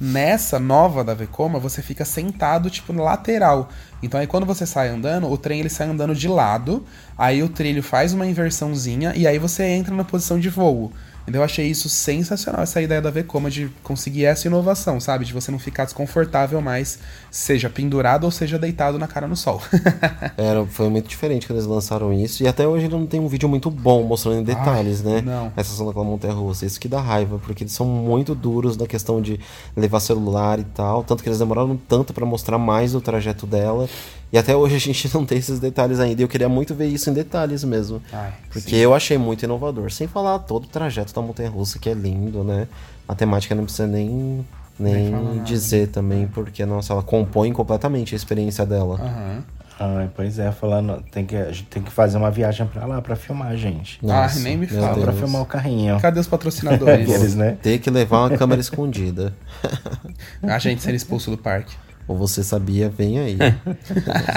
Nessa nova da Vekoma, você fica sentado, tipo, no lateral. Então aí quando você sai andando, o trem ele sai andando de lado, aí o trilho faz uma inversãozinha e aí você entra na posição de voo. Então eu achei isso sensacional, essa ideia da Vekoma de conseguir essa inovação, sabe? De você não ficar desconfortável mais, seja pendurado ou seja deitado na cara no sol. Era, foi muito diferente quando eles lançaram isso. E até hoje ele não tem um vídeo muito bom mostrando em detalhes, né? não. Essa ação daquela montanha russa. Isso que dá raiva, porque eles são muito duros na questão de levar celular e tal. Tanto que eles demoraram tanto pra mostrar mais do trajeto dela. E até hoje a gente não tem esses detalhes ainda. E eu queria muito ver isso em detalhes mesmo. Ai, porque eu achei muito inovador. Sem falar todo o trajeto da montanha russa, que é lindo, né? A temática não precisa nem. Nem Nem falar nada. dizer também, porque, nossa, ela compõe completamente a experiência dela. Aham. Ai, pois é, falando, tem que, a gente tem que fazer uma viagem pra lá pra filmar, gente. Ah, nem me fala. Pra filmar o carrinho. Cadê os patrocinadores? Aqueles, né? Ter que levar uma câmera escondida. A gente sendo expulso do parque. Ou você sabia, vem aí.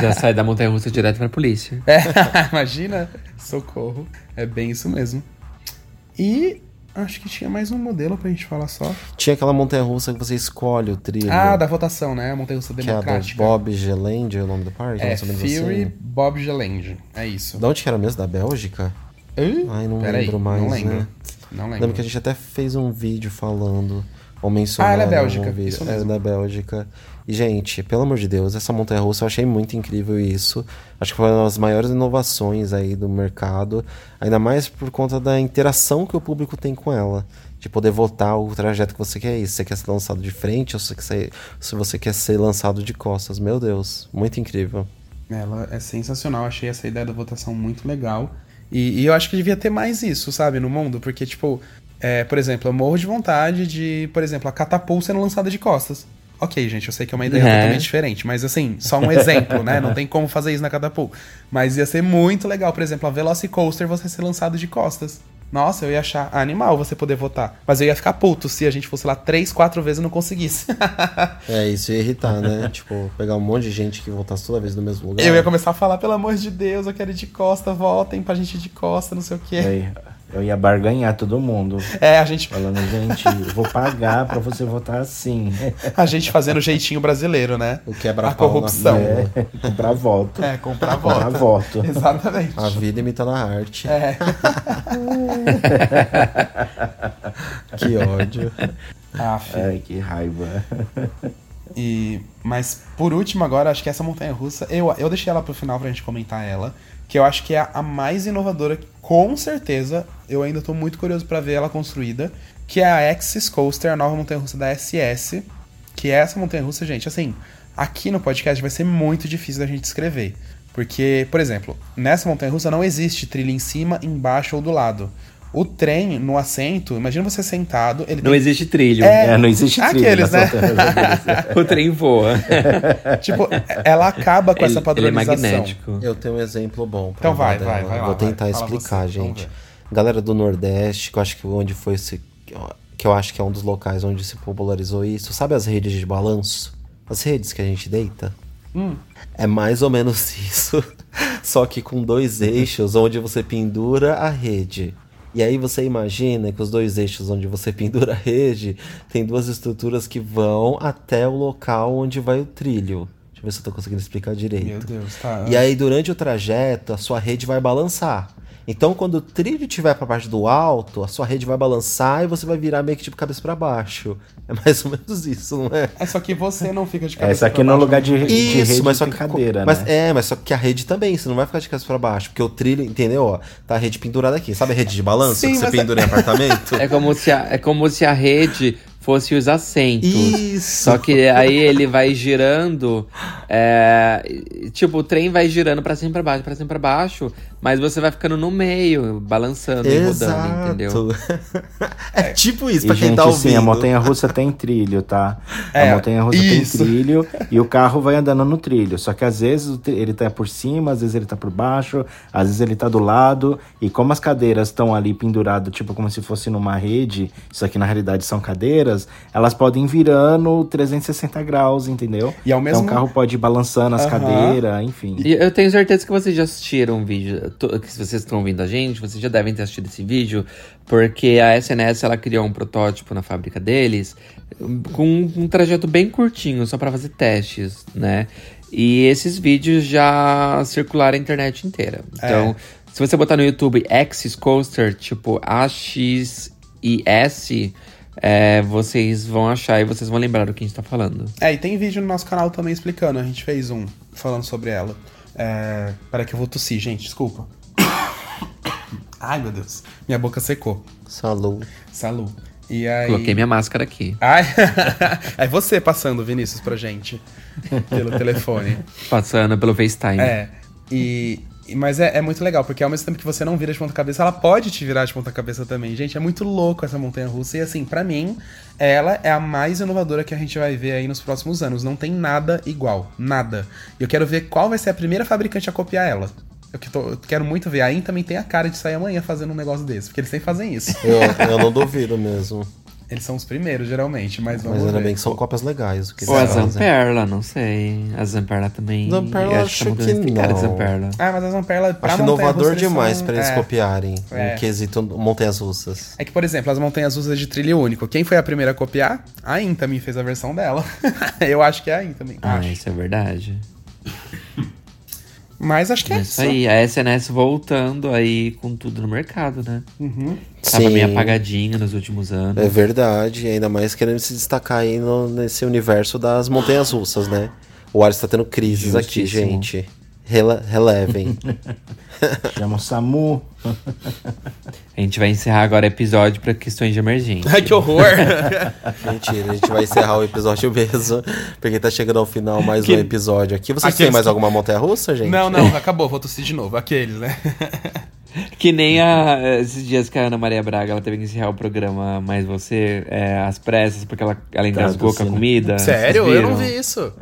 Já sai da montanha russa direto pra polícia. É, imagina. Socorro. É bem isso mesmo. E acho que tinha mais um modelo pra gente falar só. Tinha aquela montanha russa que você escolhe o trilho. Ah, da votação, né? A montanha russa que é a do democrática. Bob Geland, é o nome do parque? É, Fury assim. Bob Geland. É isso. Da onde que era mesmo? Da Bélgica? Ih, Ai, não lembro mais, Não lembro. né? Não lembro. Lembro que a gente até fez um vídeo falando, ou mencionando. Ah, ela é Bélgica, vídeo. isso É mesmo. da Bélgica. E, gente, pelo amor de Deus, essa montanha russa eu achei muito incrível isso. Acho que foi uma das maiores inovações aí do mercado. Ainda mais por conta da interação que o público tem com ela. De poder votar o trajeto que você quer ir. Se você quer ser lançado de frente ou se você quer ser, lançado de costas. Meu Deus, muito incrível. Ela é sensacional. Achei essa ideia da votação muito legal. E, e eu acho que devia ter mais isso, sabe, no mundo. Porque, tipo, é, por exemplo, eu morro de vontade de, por exemplo, a catapult sendo lançada de costas. Ok, gente, eu sei que é uma ideia É. totalmente diferente, mas assim, só um exemplo, né? Não tem como fazer isso na catapult. Mas ia ser muito legal, por exemplo, a Velocicoaster você ser lançado de costas. Nossa, eu ia achar animal você poder votar. Mas eu ia ficar puto se a gente fosse lá três, quatro vezes e não conseguisse. É, isso ia irritar, né? tipo, pegar um monte de gente que voltasse toda vez no mesmo lugar. eu ia começar a falar, pelo amor de Deus, eu quero ir de costa, votem pra gente ir de costa, não sei o quê. Aí, eu ia barganhar todo mundo. É, a gente, Falando, gente, vou pagar pra você votar assim. a gente fazendo o jeitinho brasileiro, né? O A quebra-pau na corrupção. É, comprar voto. É, comprar Comprar voto. voto. Exatamente. A vida imitando a arte. É. Que ódio. Aff. Ai, que raiva. E, mas por último, agora, acho que essa montanha russa, eu, eu deixei ela pro final pra gente comentar ela. Que eu acho que é a mais inovadora, com certeza. Eu ainda tô muito curioso pra ver ela construída. Que é a Axis Coaster, a nova montanha russa da SS. Que é essa montanha russa, gente, assim, aqui no podcast vai ser muito difícil da gente escrever. Porque, por exemplo, nessa montanha russa não existe trilha em cima, embaixo ou do lado. O trem no assento, imagina você sentado, ele Não tem- existe trilho. É, É, não existe trilho Aqueles, né? O trem voa. tipo, ela acaba com essa Ele, ele é padronização. magnético. Eu tenho um exemplo bom pra Então vai, vai, vai lá, Vou tentar vai. Explicar, você, gente. Galera do Nordeste, que eu acho que onde foi esse. Que eu acho que é um dos locais onde se popularizou isso. Sabe as redes de balanço? As redes que a gente deita? Hum. É mais ou menos isso. Só que com dois eixos onde você pendura a rede. E aí você imagina que os dois eixos onde você pendura a rede tem duas estruturas que vão até o local onde vai o trilho. Deixa eu ver se eu tô conseguindo explicar direito. Meu Deus, tá. E aí, durante o trajeto, a sua rede vai balançar. Então, quando o trilho estiver pra parte do alto, a sua rede vai balançar e você vai virar meio que tipo cabeça pra baixo. É mais ou menos isso, não é? É só que você não fica de cabeça Essa aqui pra no baixo, lugar né? de, de Isso, rede mas só que cadeira, mas, né? É, mas só que a rede também, você não vai ficar de cabeça pra baixo, porque o trilho, entendeu? Ó, tá a rede pendurada aqui. Sabe a rede de balanço Sim, que você mas- pendura em apartamento? É como se a, é como se a rede fosse os assentos. Isso. Só que aí ele vai girando. é, tipo, o trem vai girando pra cima e pra baixo, pra cima e pra baixo. Mas você vai ficando no meio, balançando e rodando, entendeu? é tipo isso, E, pra quem gente, tá ouvindo. sim, a montanha russa tem trilho, tá? É, a montanha russa isso. tem trilho e o carro vai andando no trilho. Só que às vezes ele tá por cima, às vezes ele tá por baixo, às vezes ele tá do lado. E como as cadeiras estão ali penduradas, tipo como se fosse numa rede, isso aqui na realidade são cadeiras, elas podem ir virando 360 graus, entendeu? E ao mesmo- Então o carro pode ir balançando as Aham. cadeiras, enfim. E eu tenho certeza que vocês já assistiram o vídeo, que se vocês estão ouvindo a gente, vocês já devem ter assistido esse vídeo, porque a SNS ela criou um protótipo na fábrica deles com um trajeto bem curtinho, só para fazer testes, né? E esses vídeos já circularam a internet inteira. Então, se você botar no YouTube Axis Coaster, tipo AXIS, é, vocês vão achar e vocês vão lembrar do que a gente tá falando. É, e tem vídeo no nosso canal também explicando. A gente fez um falando sobre ela. É... Peraí que eu vou tossir, gente, desculpa. Ai, meu Deus. Minha boca secou. Salou. Salu. E aí. Coloquei minha máscara aqui. Ai, é você passando, Vinícius, pra gente. Pelo telefone. Passando pelo FaceTime. É. E. Mas é, é muito legal, porque ao mesmo tempo que você não vira de ponta cabeça, ela pode te virar de ponta cabeça também. Gente, é muito louco essa montanha russa. E assim, pra mim, ela é a mais inovadora que a gente vai ver aí nos próximos anos. Não tem nada igual. Nada. E eu quero ver qual vai ser a primeira fabricante a copiar ela. Eu, que tô- eu quero muito ver. A In também tem a cara de sair amanhã fazendo um negócio desse, porque eles sempre fazem isso. Eu, eu não duvido mesmo. Eles são os primeiros, geralmente, mas vamos Mas ainda ver. bem que são cópias legais. O que Ou a. Zamperla, não sei. A Zamperla também. Zamperla eu acho a montanha que cara de não. Zamperla. Ah, mas a Zamperla pra Acho montanha inovador demais são- pra eles é. copiarem É. um quesito montanhas russas. É que, por exemplo, as montanhas russas de trilho único. Quem foi a primeira a copiar? A In também fez a versão dela. eu acho que é a In também. Ah, acho. isso é verdade. Mas acho que é É isso. aí. A SNS voltando aí com tudo no mercado, né? Tava Sim. meio apagadinha nos últimos anos. É verdade, ainda mais querendo se destacar aí no- nesse universo das montanhas russas, né? O Ares tá tendo crises aqui, gente. Rela- relevem. Chama o SAMU. A gente vai encerrar agora o episódio pra questões de emergência. Ai, que horror! Mentira, a gente vai encerrar o episódio mesmo, porque tá chegando ao final mais Que- um episódio aqui. Vocês Aqueles têm mais alguma montanha russa, gente? não, não, acabou, vou tossir de novo. Aqueles, né? Que nem a, esses dias que a Ana Maria Braga ela teve que encerrar o programa Mais Você, é, às pressas, porque ela, ela engasgou com a comida. Sério? Eu não vi isso.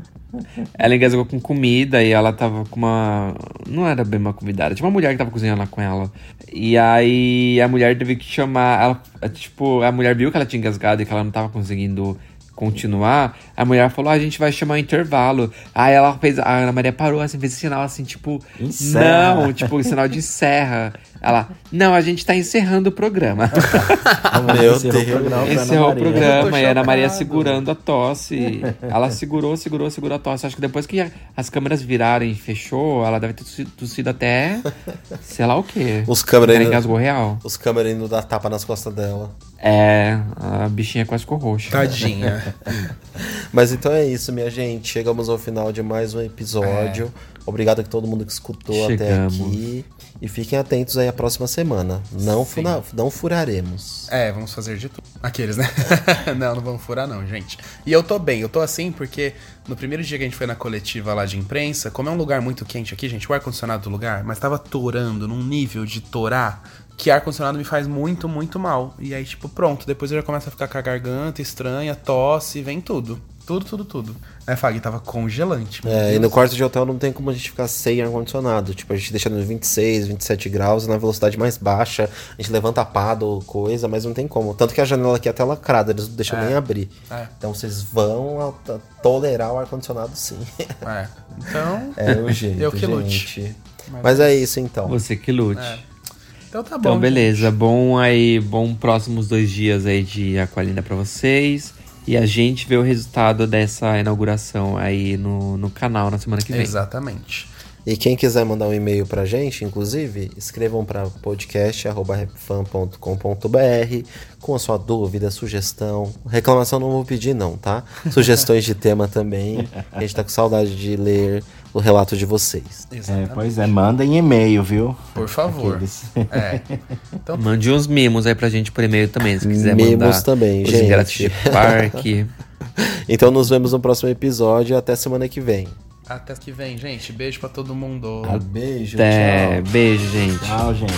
Ela engasgou com comida e ela tava com uma. Não era bem uma convidada, tinha uma mulher que tava cozinhando lá com ela. E aí a mulher teve que chamar. Ela, tipo, a mulher viu que ela tinha engasgado e que ela não tava conseguindo continuar. A mulher falou: "Ah, a gente vai chamar um intervalo. Aí ela fez. A Ana Maria parou assim, fez esse sinal assim, tipo. Encerra. Não, tipo, sinal de encerra. Ela, não, a gente tá encerrando o programa. Meu Encerrou o Deus. programa pra Ana Encerrou o programa e a Ana Maria segurando a tosse. Ela segurou, segurou, segurou a tosse. Acho que depois que as câmeras viraram e fechou, ela deve ter tossi- tossido até sei lá o quê. Os câmeras engasgou real. os câmeras indo dar tapa nas costas dela. É, a bichinha quase ficou roxa. Tadinha. Mas então é isso, minha gente. Chegamos ao final de mais um episódio. Obrigado a todo mundo que escutou até Chegamos. aqui. E fiquem atentos aí a próxima semana. Não, não furaremos. É, vamos fazer de tudo. Aqueles, né? não, não vamos furar não, gente. E eu tô bem, eu tô assim porque no primeiro dia que a gente foi na coletiva lá de imprensa, como é um lugar muito quente aqui, gente, o ar-condicionado do lugar, mas tava torando num nível de torar que ar-condicionado me faz muito, muito mal. E aí, tipo, pronto, depois eu já começo a ficar com a garganta estranha, tosse, vem tudo. Tudo, tudo, tudo. Né, Fag? Tava congelante. É, e Deus. no quarto de hotel não tem como a gente ficar sem ar-condicionado. Tipo, a gente deixa nos 26, 27 graus, na velocidade mais baixa. A gente levanta a pá ou coisa, mas não tem como. Tanto que a janela aqui é até lacrada, eles não deixam É. nem abrir. É. Então vocês vão a- a tolerar o ar-condicionado sim. É. Então. É o jeito, Eu que lute. gente. Mas é isso então. Você que lute. É. Então tá bom. Então, beleza. Bom aí, bom próximos dois dias aí de Aqualinda pra vocês. E a gente vê o resultado dessa inauguração aí no, no canal na semana que vem. Exatamente. E quem quiser mandar um e-mail pra gente, inclusive, escrevam para podcast.rapfan.com.br com a sua dúvida, sugestão. Reclamação não vou pedir, não, tá? Sugestões de tema também. A gente tá com saudade de ler o relato de vocês. É, pois é, mandem e-mail, viu? Por favor. Aqueles. É. Então, Mande uns mimos aí pra gente por e-mail também, se quiser Mimos mandar. também, os gente. ingressos de parque. Então nos vemos no próximo episódio. Até semana que vem. até que vem, gente. Beijo pra todo mundo. Beijo, Até. Beijo, gente. Tchau, gente.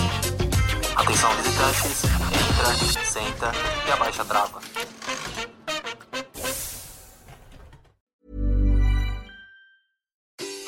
Atenção visitantes, entra, senta e abaixa a trava.